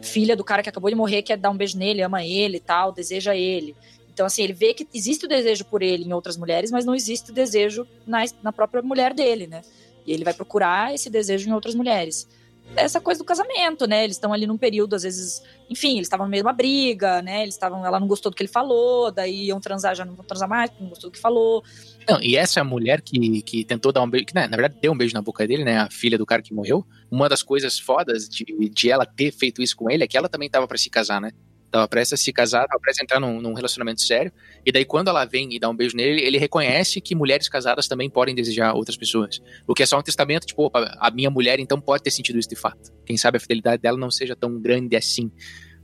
filha do cara que acabou de morrer quer dar um beijo nele, ama ele e tal, deseja ele. Então, assim, ele vê que existe o desejo por ele em outras mulheres, mas não existe o desejo na, na própria mulher dele, né? E ele vai procurar esse desejo em outras mulheres. Essa coisa do casamento, né? Eles estão ali num período, às vezes, enfim, eles estavam no meio de uma briga, né? Eles estavam, ela não gostou do que ele falou, daí iam transar, já não vão transar mais, não gostou do que falou. Não, e essa mulher que, que tentou dar um beijo, que né, na verdade deu um beijo na boca dele, né? A filha do cara que morreu. Uma das coisas fodas de, de ela ter feito isso com ele é que ela também tava para se casar, né? Tava prestes a se casar, tava prestes a entrar num, num, relacionamento sério. E daí, quando ela vem e dá um beijo nele, ele reconhece que mulheres casadas também podem desejar outras pessoas. O que é só um testamento, tipo, opa, a minha mulher então pode ter sentido isso de fato. Quem sabe a fidelidade dela não seja tão grande assim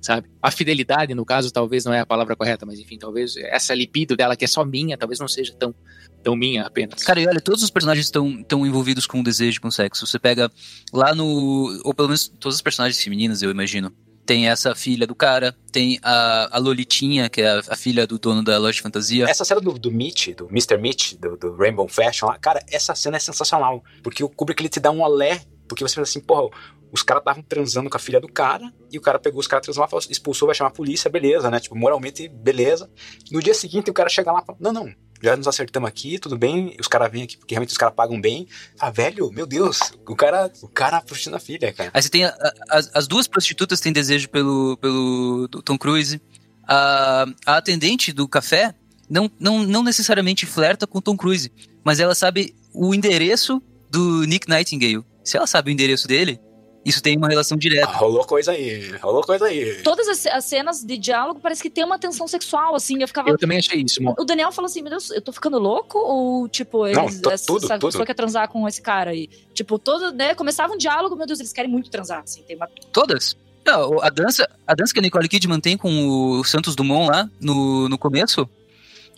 sabe? A fidelidade, no caso, talvez não é a palavra correta, mas enfim, talvez essa libido dela, que é só minha, talvez não seja tão, tão minha apenas. Cara, e olha, todos os personagens estão tão envolvidos com o desejo, com o sexo. Você pega lá no. Ou pelo menos todos os personagens femininos, eu imagino. Tem essa filha do cara, tem a, a Lolitinha, que é a, a, filha do dono da loja de fantasia. Essa cena do, do Mitch, do Mr. Mitch, do, do Rainbow Fashion, cara, essa cena é sensacional. Porque o Kubrick ele te dá um olé, porque você pensa assim, porra, os caras estavam transando com a filha do cara, e o cara pegou os caras transando, expulsou, vai chamar a polícia, beleza, né? Tipo, moralmente, beleza. No dia seguinte, o cara chega lá e fala, não, não, já nos acertamos aqui, tudo bem, os caras vêm aqui porque realmente os caras pagam bem. Ah, velho, meu Deus, o cara, o cara prostituindo a filha, cara. Aí você tem a, a, as, as duas prostitutas têm desejo pelo, pelo Tom Cruise. A, a atendente do café não, não, não necessariamente flerta com Tom Cruise, mas ela sabe o endereço do Nick Nightingale. Se ela sabe o endereço dele, isso tem uma relação direta. Ah, rolou coisa aí, rolou coisa aí. Todas as, as, cenas de diálogo parece que tem uma tensão sexual, assim. Eu ficava. Eu também achei isso, mano. O Daniel falou assim: meu Deus, eu tô ficando louco? Ou, tipo, eles, Não, tô, essa, tudo, essa tudo. pessoa quer transar com esse cara aí? Tipo, todo, né? Começava um diálogo, meu Deus, eles querem muito transar, assim. Tem uma... Todas? Não, a dança, a dança que a Nicole Kidman tem com o Santos Dumont lá no, no começo.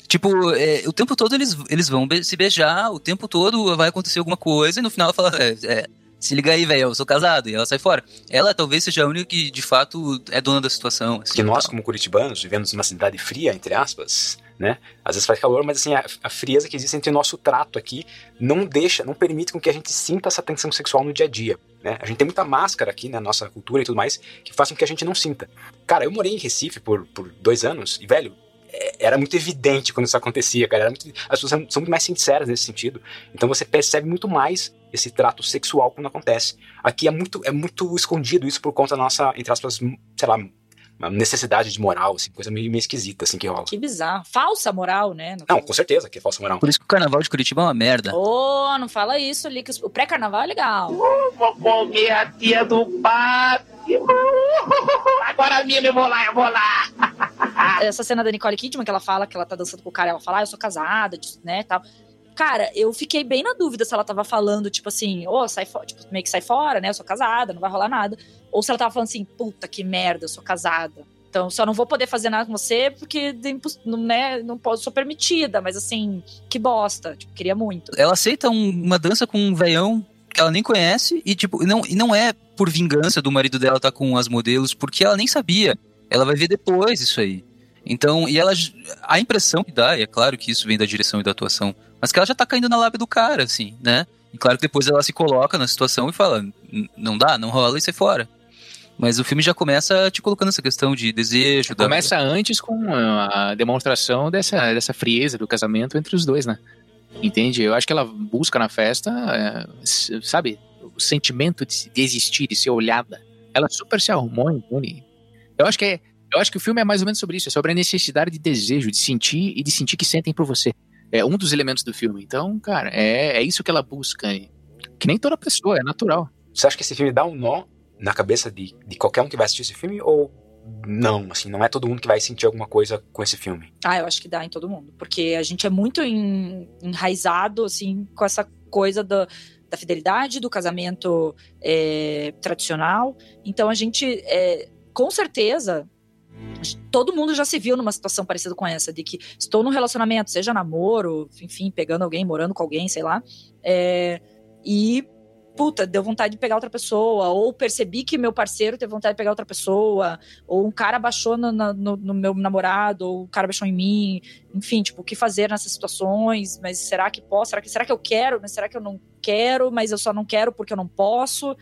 Tipo, é, o tempo todo eles, eles vão be se beijar, o tempo todo vai acontecer alguma coisa e no final ela fala: é, é se liga aí, velho, eu sou casado, e ela sai fora. Ela talvez seja a única que, de fato, é dona da situação. Assim, que nós, como curitibanos, vivemos numa cidade fria, entre aspas, né? Às vezes faz calor, mas assim, a, a, frieza que existe entre o nosso trato aqui não deixa, não permite com que a gente sinta essa tensão sexual no dia a dia, né? A gente tem muita máscara aqui na nossa cultura e tudo mais, que faz com que a gente não sinta. Cara, eu morei em Recife por, por dois anos, e, velho, é, era muito evidente quando isso acontecia, cara. Muito, as pessoas são muito mais sinceras nesse sentido. Então você percebe muito mais esse trato sexual quando acontece. Aqui é muito, é muito escondido isso por conta da nossa, entre aspas, sei lá, necessidade de moral, assim, coisa meio, meio esquisita, assim, que rola. Que bizarro. Falsa moral, né? Não, com certeza que é falsa moral. Por isso que o carnaval de Curitiba é uma merda. Ô, oh, não fala isso ali, que o pré-carnaval é legal. Uh, vou comer a tia do pátio. Agora mesmo eu vou lá, eu vou lá. Essa cena da Nicole Kidman, que ela fala que ela tá dançando com o cara, ela fala, ah, eu sou casada, né, tal. Cara, eu fiquei bem na dúvida se ela tava falando, tipo assim, ô, oh, sai fora, tipo, meio que sai fora, né? Eu sou casada, não vai rolar nada. Ou se ela tava falando assim, puta que merda, eu sou casada. Então, só não vou poder fazer nada com você porque não, né, não posso, sou permitida, mas assim, que bosta. Tipo, queria muito. Ela aceita um, uma dança com um veião que ela nem conhece e, tipo, não, e não é por vingança do marido dela estar tá com as modelos, porque ela nem sabia. Ela vai ver depois isso aí. Então, e ela. A impressão que dá, e é claro que isso vem da direção e da atuação, mas que ela já tá caindo na lábia do cara, assim, né? E claro que depois ela se coloca na situação e fala: não dá, não rola e sai fora. Mas o filme já começa te colocando essa questão de desejo. Começa da... antes com a demonstração dessa, dessa frieza do casamento entre os dois, né? Entende? Eu acho que ela busca na festa, é, sabe, o sentimento de, de existir, de ser olhada. Ela super se arrumou, entende? Eu acho que é, eu acho que o filme é mais ou menos sobre isso, é sobre a necessidade de desejo, de sentir e de sentir que sentem por você. É um dos elementos do filme. Então, cara, é, é isso que ela busca. Que nem toda pessoa, é natural. Você acha que esse filme dá um nó na cabeça de, de qualquer um que vai assistir esse filme? Ou não, assim, não é todo mundo que vai sentir alguma coisa com esse filme? Ah, eu acho que dá em todo mundo. Porque a gente é muito enraizado, assim, com essa coisa da, da fidelidade, do casamento é, tradicional. Então a gente, é, com certeza, todo mundo já se viu numa situação parecida com essa, de que estou num relacionamento, seja namoro, enfim, pegando alguém, morando com alguém, sei lá, é, e puta, deu vontade de pegar outra pessoa, ou percebi que meu parceiro teve vontade de pegar outra pessoa, ou um cara baixou no, no, no, meu namorado, ou o cara baixou em mim, enfim, tipo, o que fazer nessas situações, mas será que posso, será que, será que eu quero, mas será que eu não quero, mas eu só não quero porque eu não posso,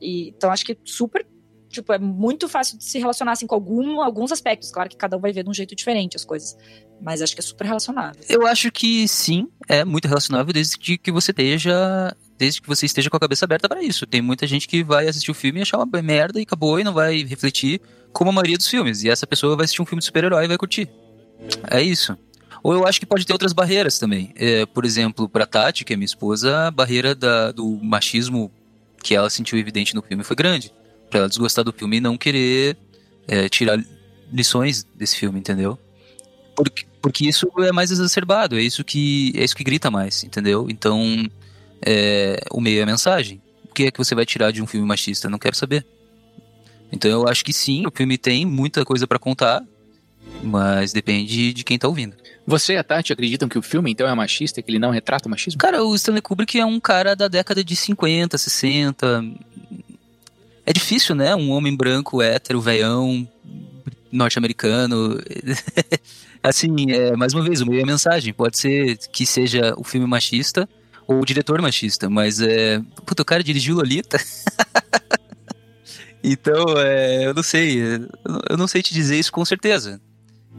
e, então acho que super tipo, é muito fácil de se relacionar assim, com algum, alguns aspectos. Claro que cada um vai ver de um jeito diferente as coisas. Mas acho que é super relacionável. Eu acho que sim, é muito relacionável desde que você esteja desde que você esteja com a cabeça aberta para isso. Tem muita gente que vai assistir o filme e achar uma merda e acabou e não vai refletir como a maioria dos filmes. E essa pessoa vai assistir um filme de super-herói e vai curtir. É isso. Ou eu acho que pode ter outras barreiras também. É, por exemplo, pra Tati, que é minha esposa, a barreira da, do machismo que ela sentiu evidente no filme foi grande. Pra ela desgostar do filme e não querer é, tirar lições desse filme, entendeu? Porque, porque isso é mais exacerbado, é isso que é isso que grita mais, entendeu? Então, é, o meio é a mensagem. O que é que você vai tirar de um filme machista? Não quero saber. Então eu acho que sim, o filme tem muita coisa para contar, mas depende de quem tá ouvindo. Você e a Tati acreditam que o filme então é machista, que ele não retrata o machismo? Cara, o Stanley Kubrick é um cara da década de 50, 60. É difícil, né? Um homem branco, hétero, veião, norte-americano. assim, é, mais uma vez, o meio é mensagem. Pode ser que seja o filme machista ou o diretor machista, mas é. Puta, o cara dirigiu Lolita. então, é, eu não sei. Eu não sei te dizer isso com certeza.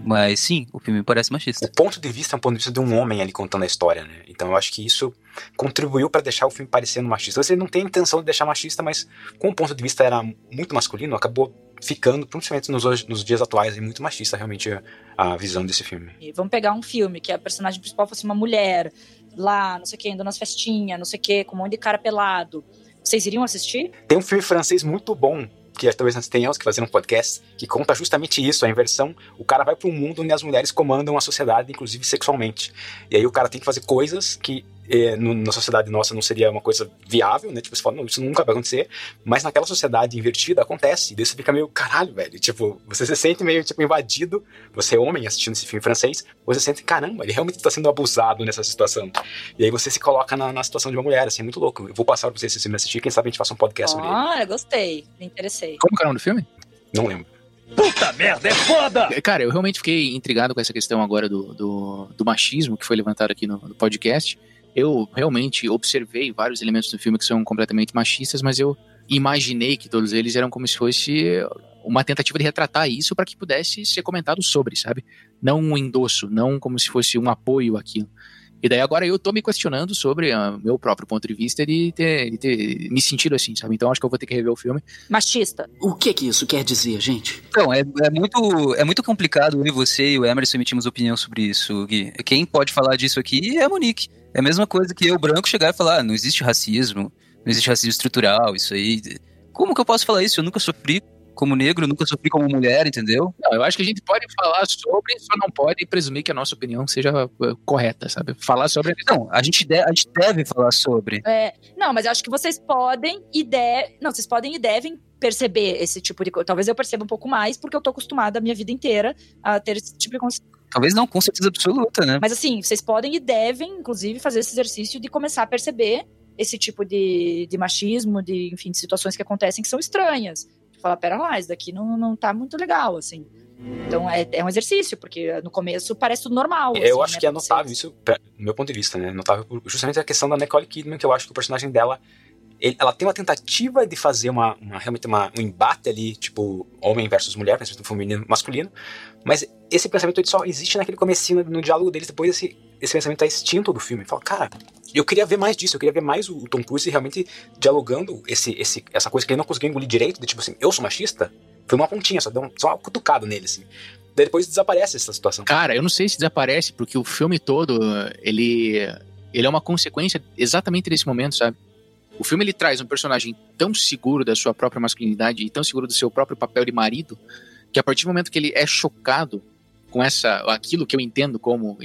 Mas sim, o filme parece machista. O ponto de vista é um ponto de vista de um homem ali contando a história, né? Então eu acho que isso contribuiu para deixar o filme parecendo machista. Você não tem a intenção de deixar machista, mas como o ponto de vista era muito masculino, acabou ficando, principalmente nos, nos dias atuais, muito machista realmente a, a visão desse filme. E vamos pegar um filme que a personagem principal fosse uma mulher, lá, não sei o que, indo nas festinhas, não sei o que, com um monte de cara pelado. Vocês iriam assistir? Tem um filme francês muito bom que talvez nós tenhamos que fazer um podcast, que conta justamente isso, a inversão. O cara vai para um mundo onde as mulheres comandam a sociedade, inclusive sexualmente. E aí o cara tem que fazer coisas que é, no, na sociedade nossa não seria uma coisa viável, né? Tipo, você fala, não, isso nunca vai acontecer. Mas naquela sociedade invertida acontece. E daí você fica meio, caralho, velho. Tipo, você se sente meio, tipo, invadido. Você é homem assistindo esse filme francês. Você sente, caramba, ele realmente está sendo abusado nessa situação. E aí você se coloca na, na, situação de uma mulher, assim, é muito louco. Eu vou passar pra vocês esse filme assistir. Quem sabe a gente faça um podcast sobre ele. Olha, gostei. Me interessei. Como é o nome do filme? Não lembro. Puta merda, é foda! Cara, eu realmente fiquei intrigado com essa questão agora do, do, do machismo que foi levantado aqui no, no podcast eu realmente observei vários elementos do filme que são completamente machistas, mas eu imaginei que todos eles eram como se fosse uma tentativa de retratar isso para que pudesse ser comentado sobre, sabe? Não um endosso, não como se fosse um apoio àquilo. E daí agora eu tô me questionando sobre o uh, meu próprio ponto de vista de ter, de ter me sentido assim, sabe? Então acho que eu vou ter que rever o filme. Machista. O que que isso quer dizer, gente? Então, é, é muito, é muito complicado eu e você e o Emerson emitimos opinião sobre isso, Gui. Quem pode falar disso aqui é a Monique. É a mesma coisa que eu, branco, chegar e falar: ah, não existe racismo, não existe racismo estrutural, isso aí. Como que eu posso falar isso? Eu nunca sofri como negro, nunca sofri como mulher, entendeu? Não, eu acho que a gente pode falar sobre, só não pode presumir que a nossa opinião seja eh, correta, sabe? Falar sobre. Não, a gente, de, a gente deve falar sobre. É, não, mas eu acho que vocês podem e devem. Não, vocês podem e devem perceber esse tipo de coisa. Talvez eu perceba um pouco mais, porque eu tô acostumada a minha vida inteira a ter esse tipo de Talvez não, com certeza absoluta, né? Mas assim, vocês podem e devem, inclusive, fazer esse exercício de começar a perceber esse tipo de, de machismo, de, enfim, de situações que acontecem que são estranhas. De falar, pera lá, isso daqui não, não tá muito legal, assim. Então é, é um exercício, porque no começo parece tudo normal. Eu assim, acho né, que é notável isso, do meu ponto de vista, né? Notável justamente a questão da Nicole Kidman, que eu acho que o personagem dela ela tem uma tentativa de fazer uma, uma realmente uma, um embate ali, tipo, homem versus mulher, pensamento feminino masculino, mas esse pensamento só existe naquele comecinho, no diálogo deles, depois esse, esse pensamento tá extinto do filme. Fala, cara, eu queria ver mais disso, eu queria ver mais o Tom Cruise realmente dialogando esse, esse, essa coisa que ele não conseguiu engolir direito, de tipo assim, eu sou machista, foi uma pontinha, só deu um, só uma cutucada nele, assim. Daí depois desaparece essa situação. Cara, eu não sei se desaparece, porque o filme todo, ele, ele é uma consequência exatamente desse momento, sabe? O filme ele traz um personagem tão seguro da sua própria masculinidade e tão seguro do seu próprio papel de marido que a partir do momento que ele é chocado com essa aquilo que eu entendo como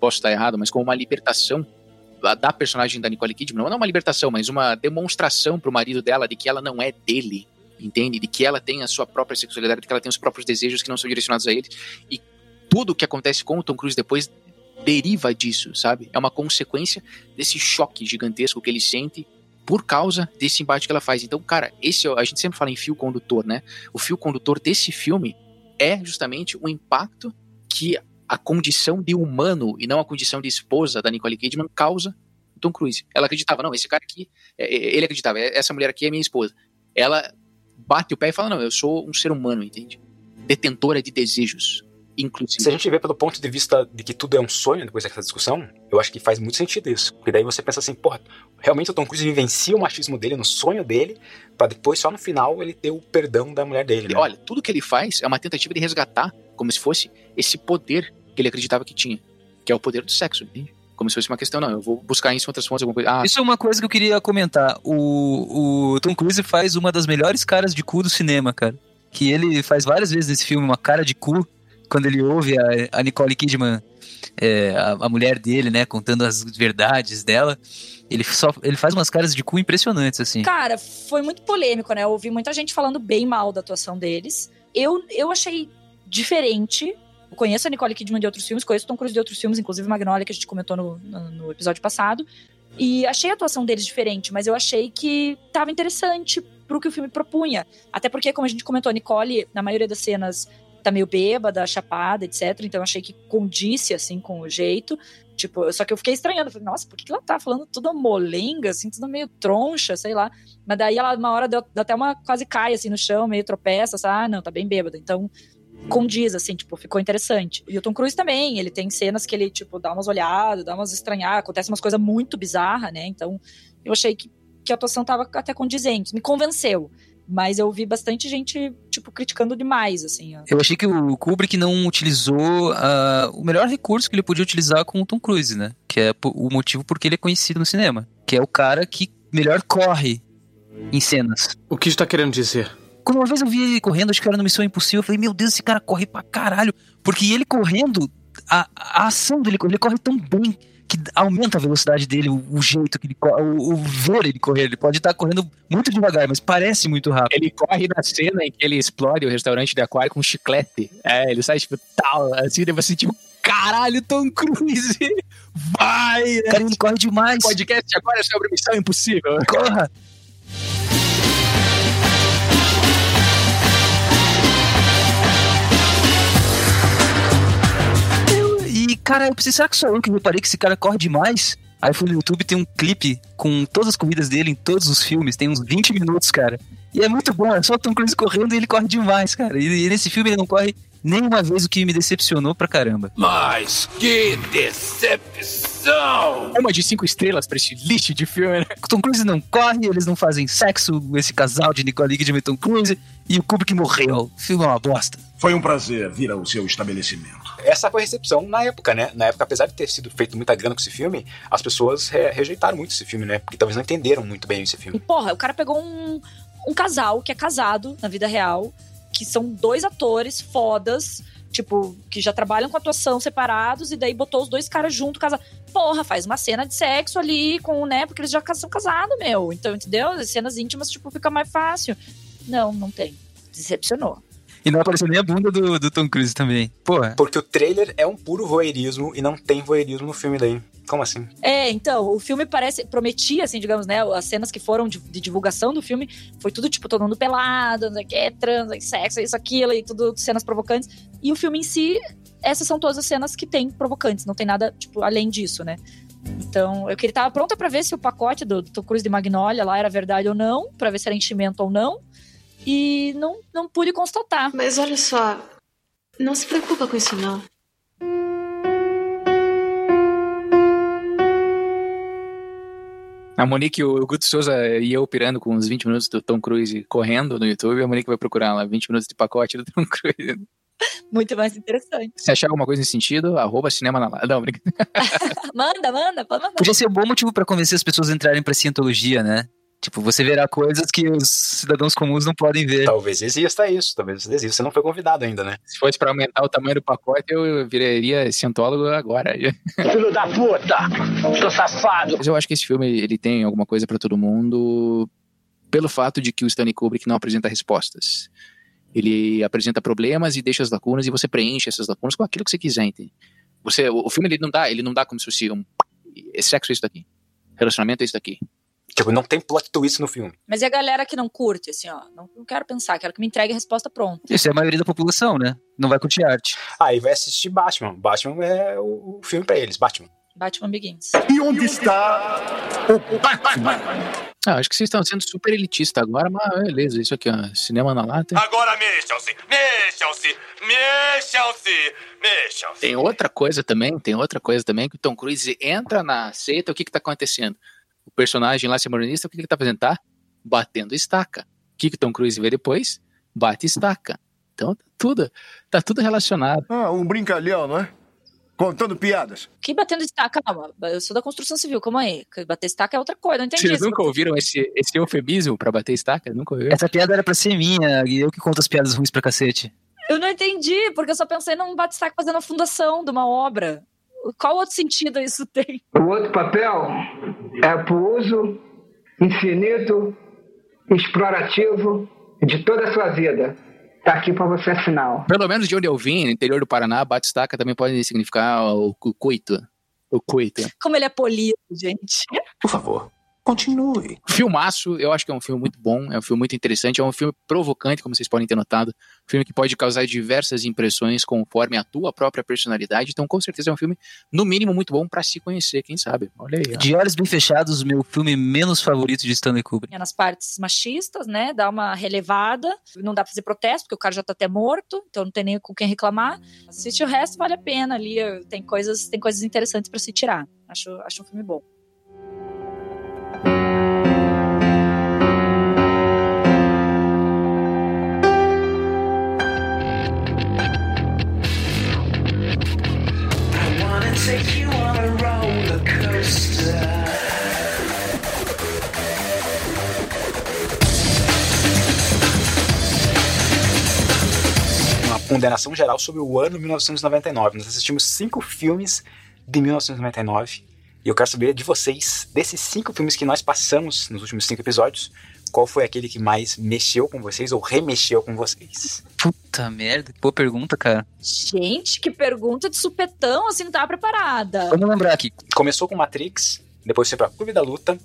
posso estar errado, mas como uma libertação da personagem da Nicole Kidman, não uma libertação, mas uma demonstração para o marido dela de que ela não é dele, entende? De que ela tem a sua própria sexualidade, de que ela tem os próprios desejos que não são direcionados a ele e tudo o que acontece com o Tom Cruise depois deriva disso, sabe? É uma consequência desse choque gigantesco que ele sente por causa desse embate que ela faz. Então, cara, esse é a gente sempre fala em fio condutor, né? O fio condutor desse filme é justamente o impacto que a condição de humano e não a condição de esposa da Nicole Kidman causa Tom Cruise. Ela acreditava, não, esse cara aqui, é, é, ele acreditava, essa mulher aqui é minha esposa. Ela bate o pé e fala, não, eu sou um ser humano, entende? Detentora de desejos. Inclusive. Se a gente vê pelo ponto de vista de que tudo é um sonho depois dessa discussão, eu acho que faz muito sentido isso. Porque daí você pensa assim, porra, realmente o Tom Cruise vivencia o machismo dele no sonho dele, pra depois, só no final, ele ter o perdão da mulher dele. Né? Olha, tudo que ele faz é uma tentativa de resgatar, como se fosse esse poder que ele acreditava que tinha, que é o poder do sexo, entende? Como se fosse uma questão, não, eu vou buscar isso em outras fontes, alguma coisa. Ah, Isso é uma coisa que eu queria comentar. O, o Tom Cruise faz uma das melhores caras de cu do cinema, cara. Que ele faz várias vezes nesse filme uma cara de cu quando ele ouve a, a Nicole Kidman, é, a, a mulher dele, né, contando as verdades dela. Ele, só, ele faz umas caras de cu impressionantes, assim. Cara, foi muito polêmico, né? Eu ouvi muita gente falando bem mal da atuação deles. Eu, eu achei diferente. Eu conheço a Nicole Kidman de outros filmes, conheço Tom Cruise de outros filmes, inclusive Magnolia, que a gente comentou no, no, no episódio passado. E achei a atuação deles diferente, mas eu achei que tava interessante pro que o filme propunha. Até porque, como a gente comentou, a Nicole, na maioria das cenas, tá meio bêbada, chapada, etc. Então achei que condisse, assim, com o jeito. Tipo, só que eu fiquei estranhando. Falei, nossa, por que ela tá falando tudo molenga, assim, tudo meio troncha, sei lá. Mas daí ela, uma hora, deu, deu até uma quase cai, assim, no chão, meio tropeça, assim, ah, não, tá bem bêbada. Então, condiz, assim, tipo, ficou interessante. E o Tom Cruise também, ele tem cenas que ele, tipo, dá umas olhadas, dá umas estranhadas, acontece umas coisas muito bizarras, né? Então, eu achei que, que a atuação tava até condizente, me convenceu. Mas eu vi bastante gente, tipo, criticando demais, assim. ó. Eu achei que o Kubrick não utilizou ah, o melhor recurso que ele podia utilizar com o Tom Cruise, né? Que é o motivo por que ele é conhecido no cinema. Que é o cara que melhor corre em cenas. O que está querendo dizer? Quando uma vez eu vi ele correndo, acho que era no Missão Impossível, eu falei, meu Deus, esse cara corre pra caralho. Porque ele correndo, a, a ação dele, ele corre tão bem que aumenta a velocidade dele, o, o jeito que ele corre, o, o ver ele correr. Ele pode estar correndo muito devagar, mas parece muito rápido. Ele corre na cena em que ele explode o restaurante de aquário com um chiclete. É, ele sai, tipo, tal, assim, daí você, tipo, caralho, Tom Cruise, vai! né? Cara, ele corre demais. Podcast agora é sobre Missão Impossível. Corra! Cara, eu pensei, será que sou eu que reparei que esse cara corre demais? Aí fui no YouTube, tem um clipe com todas as corridas dele em todos os filmes, tem uns 20 minutos, cara. E é muito bom, é só o Tom Cruise correndo e ele corre demais, cara. E, e nesse filme ele não corre nenhuma vez, o que me decepcionou pra caramba. Mas que decepção! Uma de cinco estrelas pra esse lixo de filme, né? Tom Cruise não corre, eles não fazem sexo, esse casal de Nicole Kidman e Tom Cruise, e o Kubrick morreu. O filme é uma bosta. Foi um prazer vir ao seu estabelecimento. Essa foi a recepção na época, né? Na época, apesar de ter sido feito muita grana com esse filme, as pessoas re- rejeitaram muito esse filme, né? Porque talvez não entenderam muito bem esse E, filme. porra, o cara pegou um, um casal que é casado na vida real, que são dois atores fodas, tipo, que já trabalham com atuação separados, e daí botou os dois caras junto, casa. Porra, faz uma cena de sexo ali com, né? Porque eles já são casados, meu. Então, entendeu? As cenas íntimas, tipo, fica mais fácil. Não, não tem. Decepcionou. E não apareceu nem a bunda do, do Tom Cruise também. Porra. Porque o trailer é um puro voyeurismo e não tem voyeurismo no filme daí. Como assim? É, então, o filme parece, prometia, assim, digamos, né, as cenas que foram de, de divulgação do filme, foi tudo, tipo, todo mundo pelado, não sei o que, trans, sexo, isso, aquilo, e tudo cenas provocantes. E o filme em si, essas são todas as cenas que tem provocantes, não tem nada, tipo, além disso, né. Então, eu queria tava pronta pra ver se o pacote do, do Tom Cruise de Magnolia lá era verdade ou não, pra ver se era enchimento ou não. E não, não pude constatar. Mas olha só, não se preocupa com isso não. A Monique, o Guto Souza e eu pirando com uns 20 minutos do Tom Cruise correndo no YouTube, a Monique vai procurar lá 20 minutos de pacote do Tom Cruise. Muito mais interessante. Se achar alguma coisa nesse sentido, arroba cinema na Não, brincadeira. manda, manda, pode mandar. Podia ser um bom motivo pra convencer as pessoas a entrarem pra cientologia, né? Tipo, você verá coisas que os cidadãos comuns não podem ver. Talvez exista isso, talvez exista. Você não foi convidado ainda, né? Se fosse pra aumentar o tamanho do pacote, eu viraria cientólogo agora. Filho da puta! Seu safado! Mas eu acho que esse filme ele tem alguma coisa pra todo mundo pelo fato de que o Stanley Kubrick não apresenta respostas. Ele apresenta problemas e deixa as lacunas e você preenche essas lacunas com aquilo que você quiser, entende? Você, o, o filme ele não dá, ele não dá como se fosse um é sexo é isso daqui. Relacionamento é isso daqui. Tipo, não tem plot twist no filme. Mas e a galera que não curte, assim, ó? Não, não quero pensar, quero que me entregue a resposta pronta. Isso é a maioria da população, né? Não vai curtir arte. Aí vai assistir Batman. Batman é o, o filme pra eles, Batman. Batman Begins. E onde está o Batman? Ah, acho que vocês estão sendo super elitista agora, mas beleza, isso aqui, ó, cinema na lata. Agora mexam-se, mexam-se, mexam-se, mexam-se. Tem outra coisa também, tem outra coisa também, que o Tom Cruise entra na seita, o que que tá acontecendo? O personagem lá, semoronista, o que que ele tá fazendo? Tá batendo estaca. O que que o Tom Cruise vê depois? Bate estaca. Então, tá tudo, tá tudo relacionado. Ah, um brincalhão, não é? Contando piadas. Que batendo estaca? Calma, eu sou da construção civil, calma aí. Que Bater estaca é outra coisa, não entendi Vocês isso. nunca ouviram esse, esse eufemismo pra bater estaca? Nunca ouviram? Essa piada era pra ser minha, e eu que conto as piadas ruins pra cacete. Eu não entendi, porque eu só pensei num bate-estaca fazendo a fundação de uma obra. Qual outro sentido isso tem? O outro papel é pro uso infinito, explorativo de toda a sua vida. Tá aqui pra você assinar. Pelo menos de onde eu vim, no interior do Paraná, bate-estaca também pode significar o, o coito. O coito. Como ele é polido, gente. Por favor, continue. Filmaço, eu acho que é um filme muito bom, é um filme muito interessante, é um filme provocante, como vocês podem ter notado. Um filme que pode causar diversas impressões conforme a tua própria personalidade. Então, com certeza, é um filme, no mínimo, muito bom pra se conhecer, quem sabe. Olha aí. ó. De Olhos Bem Fechados, meu filme menos favorito de Stanley Kubrick. Nas partes machistas, né? Dá uma relevada. Não dá pra fazer protesto, porque o cara já tá até morto, então não tem nem com quem reclamar. Assiste o resto, vale a pena ali. Tem coisas, tem coisas interessantes pra se tirar. Acho, acho um filme bom. Uma ponderação geral sobre o ano 1999. Nós assistimos cinco filmes de 1999 e eu quero saber de vocês, desses cinco filmes que nós passamos nos últimos cinco episódios, qual foi aquele que mais mexeu com vocês ou remexeu com vocês? Puta merda, que boa pergunta, cara. Gente, que pergunta de supetão, assim, não tava preparada. Vamos lembrar aqui. Começou com Matrix, depois foi pra Clube da Luta,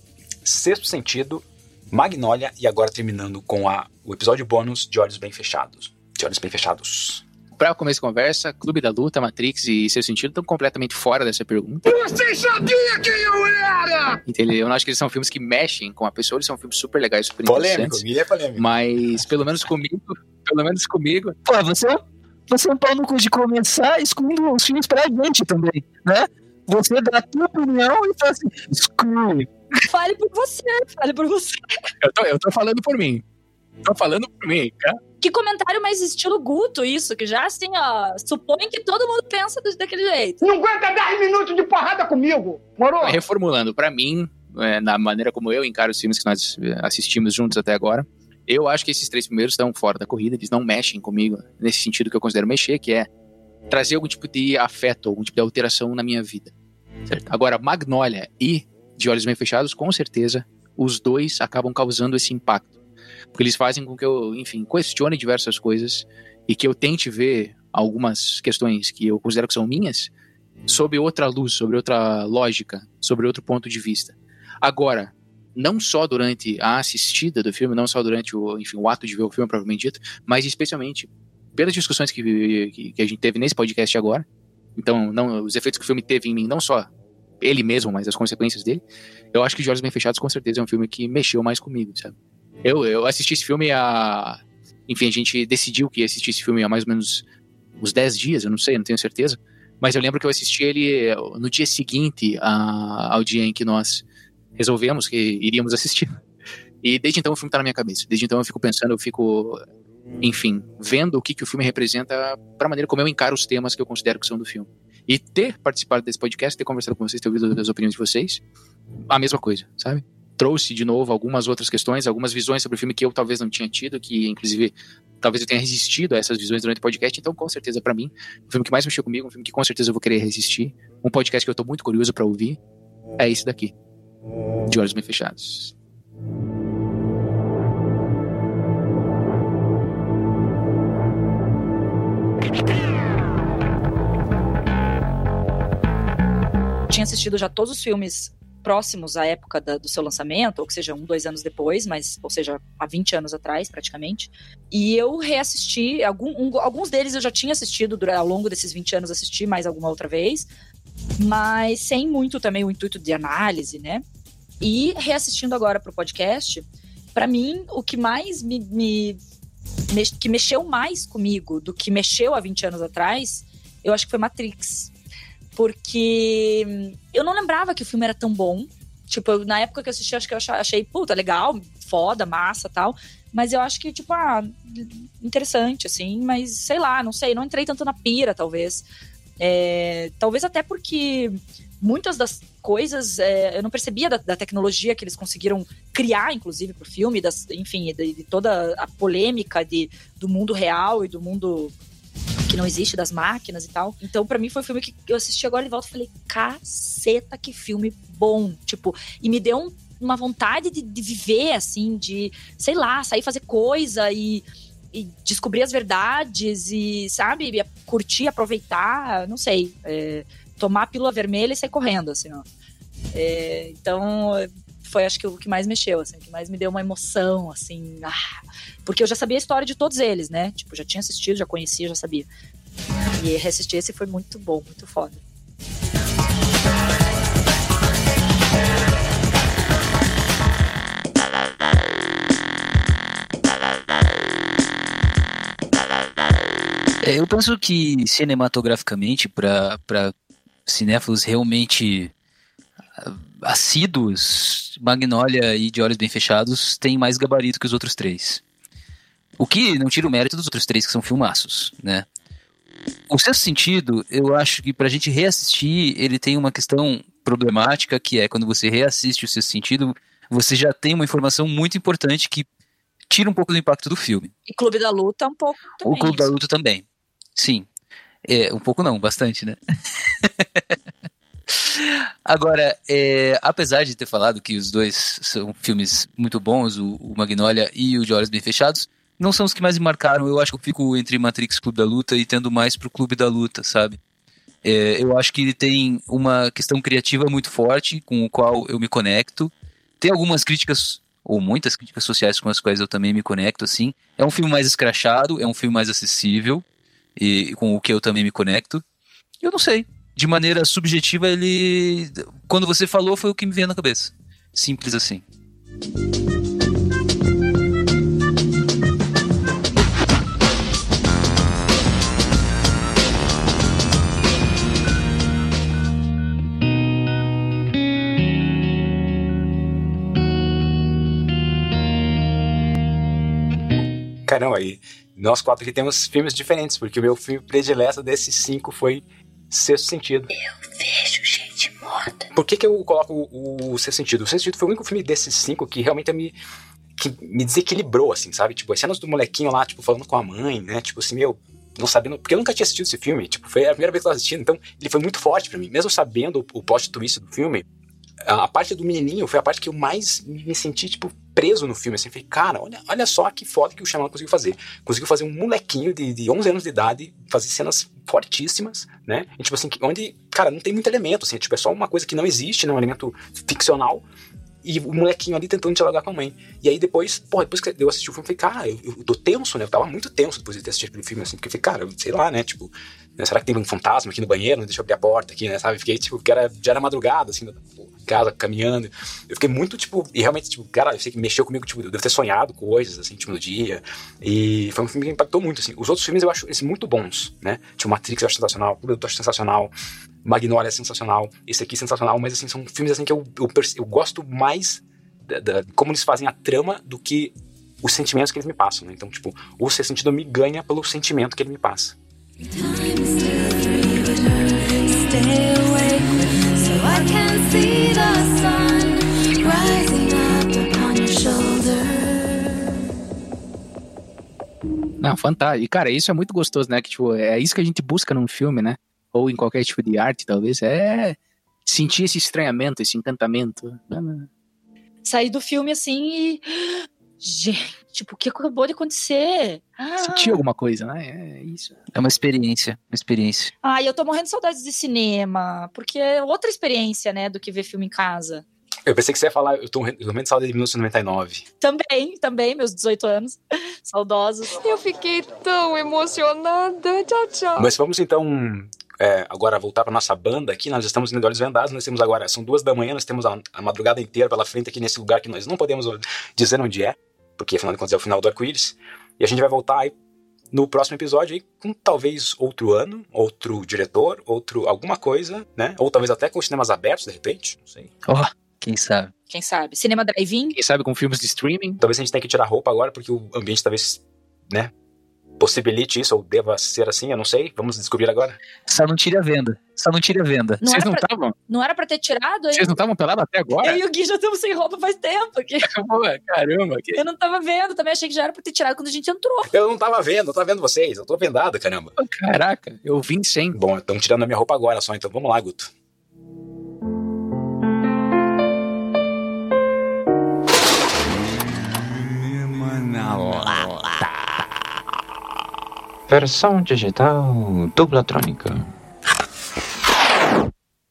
Sexto Sentido, Magnolia e agora terminando com a, o episódio bônus de Olhos Bem Fechados. De Olhos Bem Fechados. Pra começo de conversa, Clube da Luta, Matrix e Seu Sentido estão completamente fora dessa pergunta. Você sabia quem eu era? Entendeu? Eu não acho que eles são filmes que mexem com a pessoa, eles são filmes super legais, super Polêmico, interessantes. É polêmico. Mas, pelo menos comigo, pelo menos comigo, Pô, você, você é um pau no cu de começar excluindo os filmes pra gente também, né? Você dá a tua opinião e fala assim, exclui. Fale por você, fale por você. eu tô, eu tô falando por mim. Tô falando por mim, tá? Que comentário mais estilo Guto, isso, que já assim, ó, supõe que todo mundo pensa do- daquele jeito. Não aguenta 10 minutos de porrada comigo, moro? Reformulando, pra mim, é, na maneira como eu encaro os filmes que nós é, assistimos juntos até agora, eu acho que esses três primeiros estão fora da corrida, eles não mexem comigo, nesse sentido que eu considero mexer, que é trazer algum tipo de afeto, algum tipo de alteração na minha vida. Certo? Agora, Magnolia e De Olhos Bem Fechados, com certeza, os dois acabam causando esse impacto. Porque eles fazem com que eu, enfim, questione diversas coisas e que eu tente ver algumas questões que eu considero que são minhas sob outra luz, sobre outra lógica, sobre outro ponto de vista. Agora, não só durante a assistida do filme, não só durante o, enfim, o ato de ver o filme, provavelmente dito, mas especialmente pelas discussões que, que, que a gente teve nesse podcast agora. Então, não, os efeitos que o filme teve em mim, não só ele mesmo, mas as consequências dele. Eu acho que Olhos Bem Fechados, com certeza, é um filme que mexeu mais comigo, sabe? Eu, eu assisti esse filme há. Enfim, a gente decidiu que ia assistir esse filme há mais ou menos uns 10 dias, eu não sei, não tenho certeza. Mas eu lembro que eu assisti ele eh, no dia seguinte a- ao dia em que nós resolvemos que iríamos assistir. E desde então o filme tá na minha cabeça. Desde então eu fico pensando, eu fico, enfim, vendo o que, que o filme representa pra maneira como eu encaro os temas que eu considero que são do filme. E ter participado desse podcast, ter conversado com vocês, ter ouvido as opiniões de vocês, a mesma coisa, sabe? Trouxe de novo algumas outras questões, algumas visões sobre o filme que eu talvez não tinha tido, que inclusive talvez eu tenha resistido a essas visões durante o podcast. Então, com certeza, pra mim, o filme que mais mexeu comigo, um filme que com certeza eu vou querer resistir, um podcast que eu tô muito curioso pra ouvir, é esse daqui. De Olhos Bem Fechados. tinha assistido já todos os filmes próximos à época da- do seu lançamento, ou que seja, um, dois anos depois, mas, ou seja, há 20 anos atrás, praticamente. E eu reassisti, algum, um- alguns deles eu já tinha assistido durante, ao longo desses 20 anos, assisti mais alguma outra vez, mas sem muito também o intuito de análise, né? E reassistindo agora pro podcast, para mim, o que mais me, me, me, que mexeu mais comigo do que mexeu há 20 anos atrás, eu acho que foi Matrix. Porque eu não lembrava que o filme era tão bom. Tipo, eu, na época que eu assisti, acho que eu achei, puta, legal, foda, massa tal. Mas eu acho que, tipo, ah, interessante, assim, mas sei lá, não sei, não entrei tanto na pira, talvez. É, talvez até porque muitas das coisas é, eu não percebia da, da, tecnologia que eles conseguiram criar, inclusive, pro filme, das, enfim, de, de toda a polêmica de, do mundo real e do mundo que não existe, das máquinas e tal. Então, para mim, foi um filme que eu assisti agora de volta e falei, caceta, que filme bom. Tipo, e me deu um, uma vontade de, de, viver, assim, de, sei lá, sair fazer coisa e, e descobrir as verdades e, sabe, curtir, aproveitar, não sei. É, tomar a pílula vermelha e sair correndo, assim, ó. É, então, foi acho que o que mais mexeu, assim, o que mais me deu uma emoção, assim, ah, porque eu já sabia a história de todos eles, né? Tipo, já tinha assistido, já conhecia, já sabia. E reassistir esse foi muito bom, muito foda. É, eu penso que cinematograficamente, para cinéfilos realmente assíduos, Magnolia e De Olhos Bem Fechados têm mais gabarito que os outros três. O que não tira o mérito dos outros três, que são filmaços, né? O Sexto Sentido, eu acho que pra gente reassistir, ele tem uma questão problemática, que é quando você reassiste o Sexto Sentido, você já tem uma informação muito importante que tira um pouco do impacto do filme. E Clube da Luta um pouco também. O Clube da Luta também, sim. É, um pouco não, bastante, né? Agora, é, apesar de ter falado que os dois são filmes muito bons, o, o Magnolia e o De Olhos Bem Fechados, não são os que mais me marcaram. Eu acho que eu fico entre Matrix Clube da Luta e tendo mais pro Clube da Luta, sabe? É, eu acho que ele tem uma questão criativa muito forte, com o qual eu me conecto. Tem algumas críticas, ou muitas críticas sociais com as quais eu também me conecto, assim. É um filme mais escrachado, é um filme mais acessível, e com o que eu também me conecto. Eu não sei. De maneira subjetiva, ele. Quando você falou, foi o que me veio na cabeça. Simples assim. Caramba, aí nós quatro aqui temos filmes diferentes, porque o meu filme predileto desses cinco foi Sexto Sentido. Eu vejo gente morta. Por que, que eu coloco o, o Sexto Sentido? O Sexto Sentido foi o único filme desses cinco que realmente me, que me desequilibrou, assim, sabe? Tipo, as cenas do molequinho lá, tipo, falando com a mãe, né? Tipo assim, meu, não sabendo. Porque eu nunca tinha assistido esse filme, tipo, foi a primeira vez que eu tava assistindo, então ele foi muito forte para mim. Mesmo sabendo o, o plot twist do filme, a, parte do menininho foi a parte que eu mais me senti, tipo, preso no filme, assim, falei, cara, olha, olha só que foda que o Shyamalan conseguiu fazer. Conseguiu fazer um molequinho de, de 11 anos de idade fazer cenas fortíssimas, né? E, tipo assim, onde, cara, não tem muito elemento, assim, tipo, é só uma coisa que não existe, não é um elemento ficcional, e o molequinho ali tentando dialogar com a mãe. E aí depois, pô, depois que eu assisti o filme, eu falei, cara, eu, eu tô tenso, né? Eu tava muito tenso depois de ter assistido aquele filme, assim, porque eu falei, cara, sei lá, né? Tipo, né, será que tem um fantasma aqui no banheiro? Deixa eu abrir a porta aqui, né? Sabe? Fiquei, tipo, que era, já era madrugada, assim, casa, caminhando. Eu fiquei muito, tipo, e realmente, tipo, cara, eu sei que mexeu comigo, tipo, eu devo ter sonhado coisas, assim, tipo, no dia. E foi um filme que impactou muito, assim. Os outros filmes eu acho esses muito bons, né? Tipo, Matrix eu acho sensacional, Clube eu acho sensacional, Magnolia é sensacional, esse aqui é sensacional, mas, assim, são filmes, assim, que eu, eu, eu gosto mais da, da, como eles fazem a trama do que os sentimentos que eles me passam, né? Então, tipo, o Ser Sentido me ganha pelo sentimento que ele me passa. Não, fantástico. E, cara, isso é muito gostoso, né? Que, tipo, é isso que a gente busca num filme, né? Ou em qualquer tipo de arte, talvez. É sentir esse estranhamento, esse encantamento. Sair do filme assim e. Gente, tipo, o que acabou de acontecer? Ah. Sentir alguma coisa, né? É isso. É uma experiência, uma experiência. Ah, eu tô morrendo de saudades de cinema, porque é outra experiência, né, do que ver filme em casa. Eu pensei que você ia falar, eu tô morrendo de saudade de 1999. Também, também, meus 18 anos. Saudosos. Eu fiquei tão emocionada. Tchau, tchau. Mas vamos então é, agora voltar para nossa banda aqui, nós estamos indo de olhos vendados, nós temos agora, são duas da manhã, nós temos a, a madrugada inteira pela frente aqui nesse lugar que nós não podemos dizer onde é, porque afinal de contas é o final do arco-íris, e a gente vai voltar aí no próximo episódio aí com talvez outro ano, outro diretor, outro alguma coisa, né? Ou talvez até com os cinemas abertos, de repente, não sei. Ó, quem sabe? Quem sabe? Cinema Drive-In? Quem sabe com filmes de streaming? Talvez a gente tenha que tirar roupa agora, porque o ambiente talvez, né? Possibilite isso, ou deva ser assim, eu não sei. Vamos descobrir agora. Só não tire a venda. Só não tire a venda. Não Vocês era não pra- estavam? Não era pra ter tirado aí? Vocês não estavam pelados até agora? Eu e o Gui já estamos sem roupa faz tempo. aqui. Pô, caramba. Que... Eu não tava vendo, também achei que já era pra ter tirado quando a gente entrou. Eu não tava vendo, eu tava vendo vocês, eu tô vendado, caramba. Caraca, eu vim sem. Bom, estão tirando a minha roupa agora só, então vamos lá, Guto. Versão digital dublatrônica.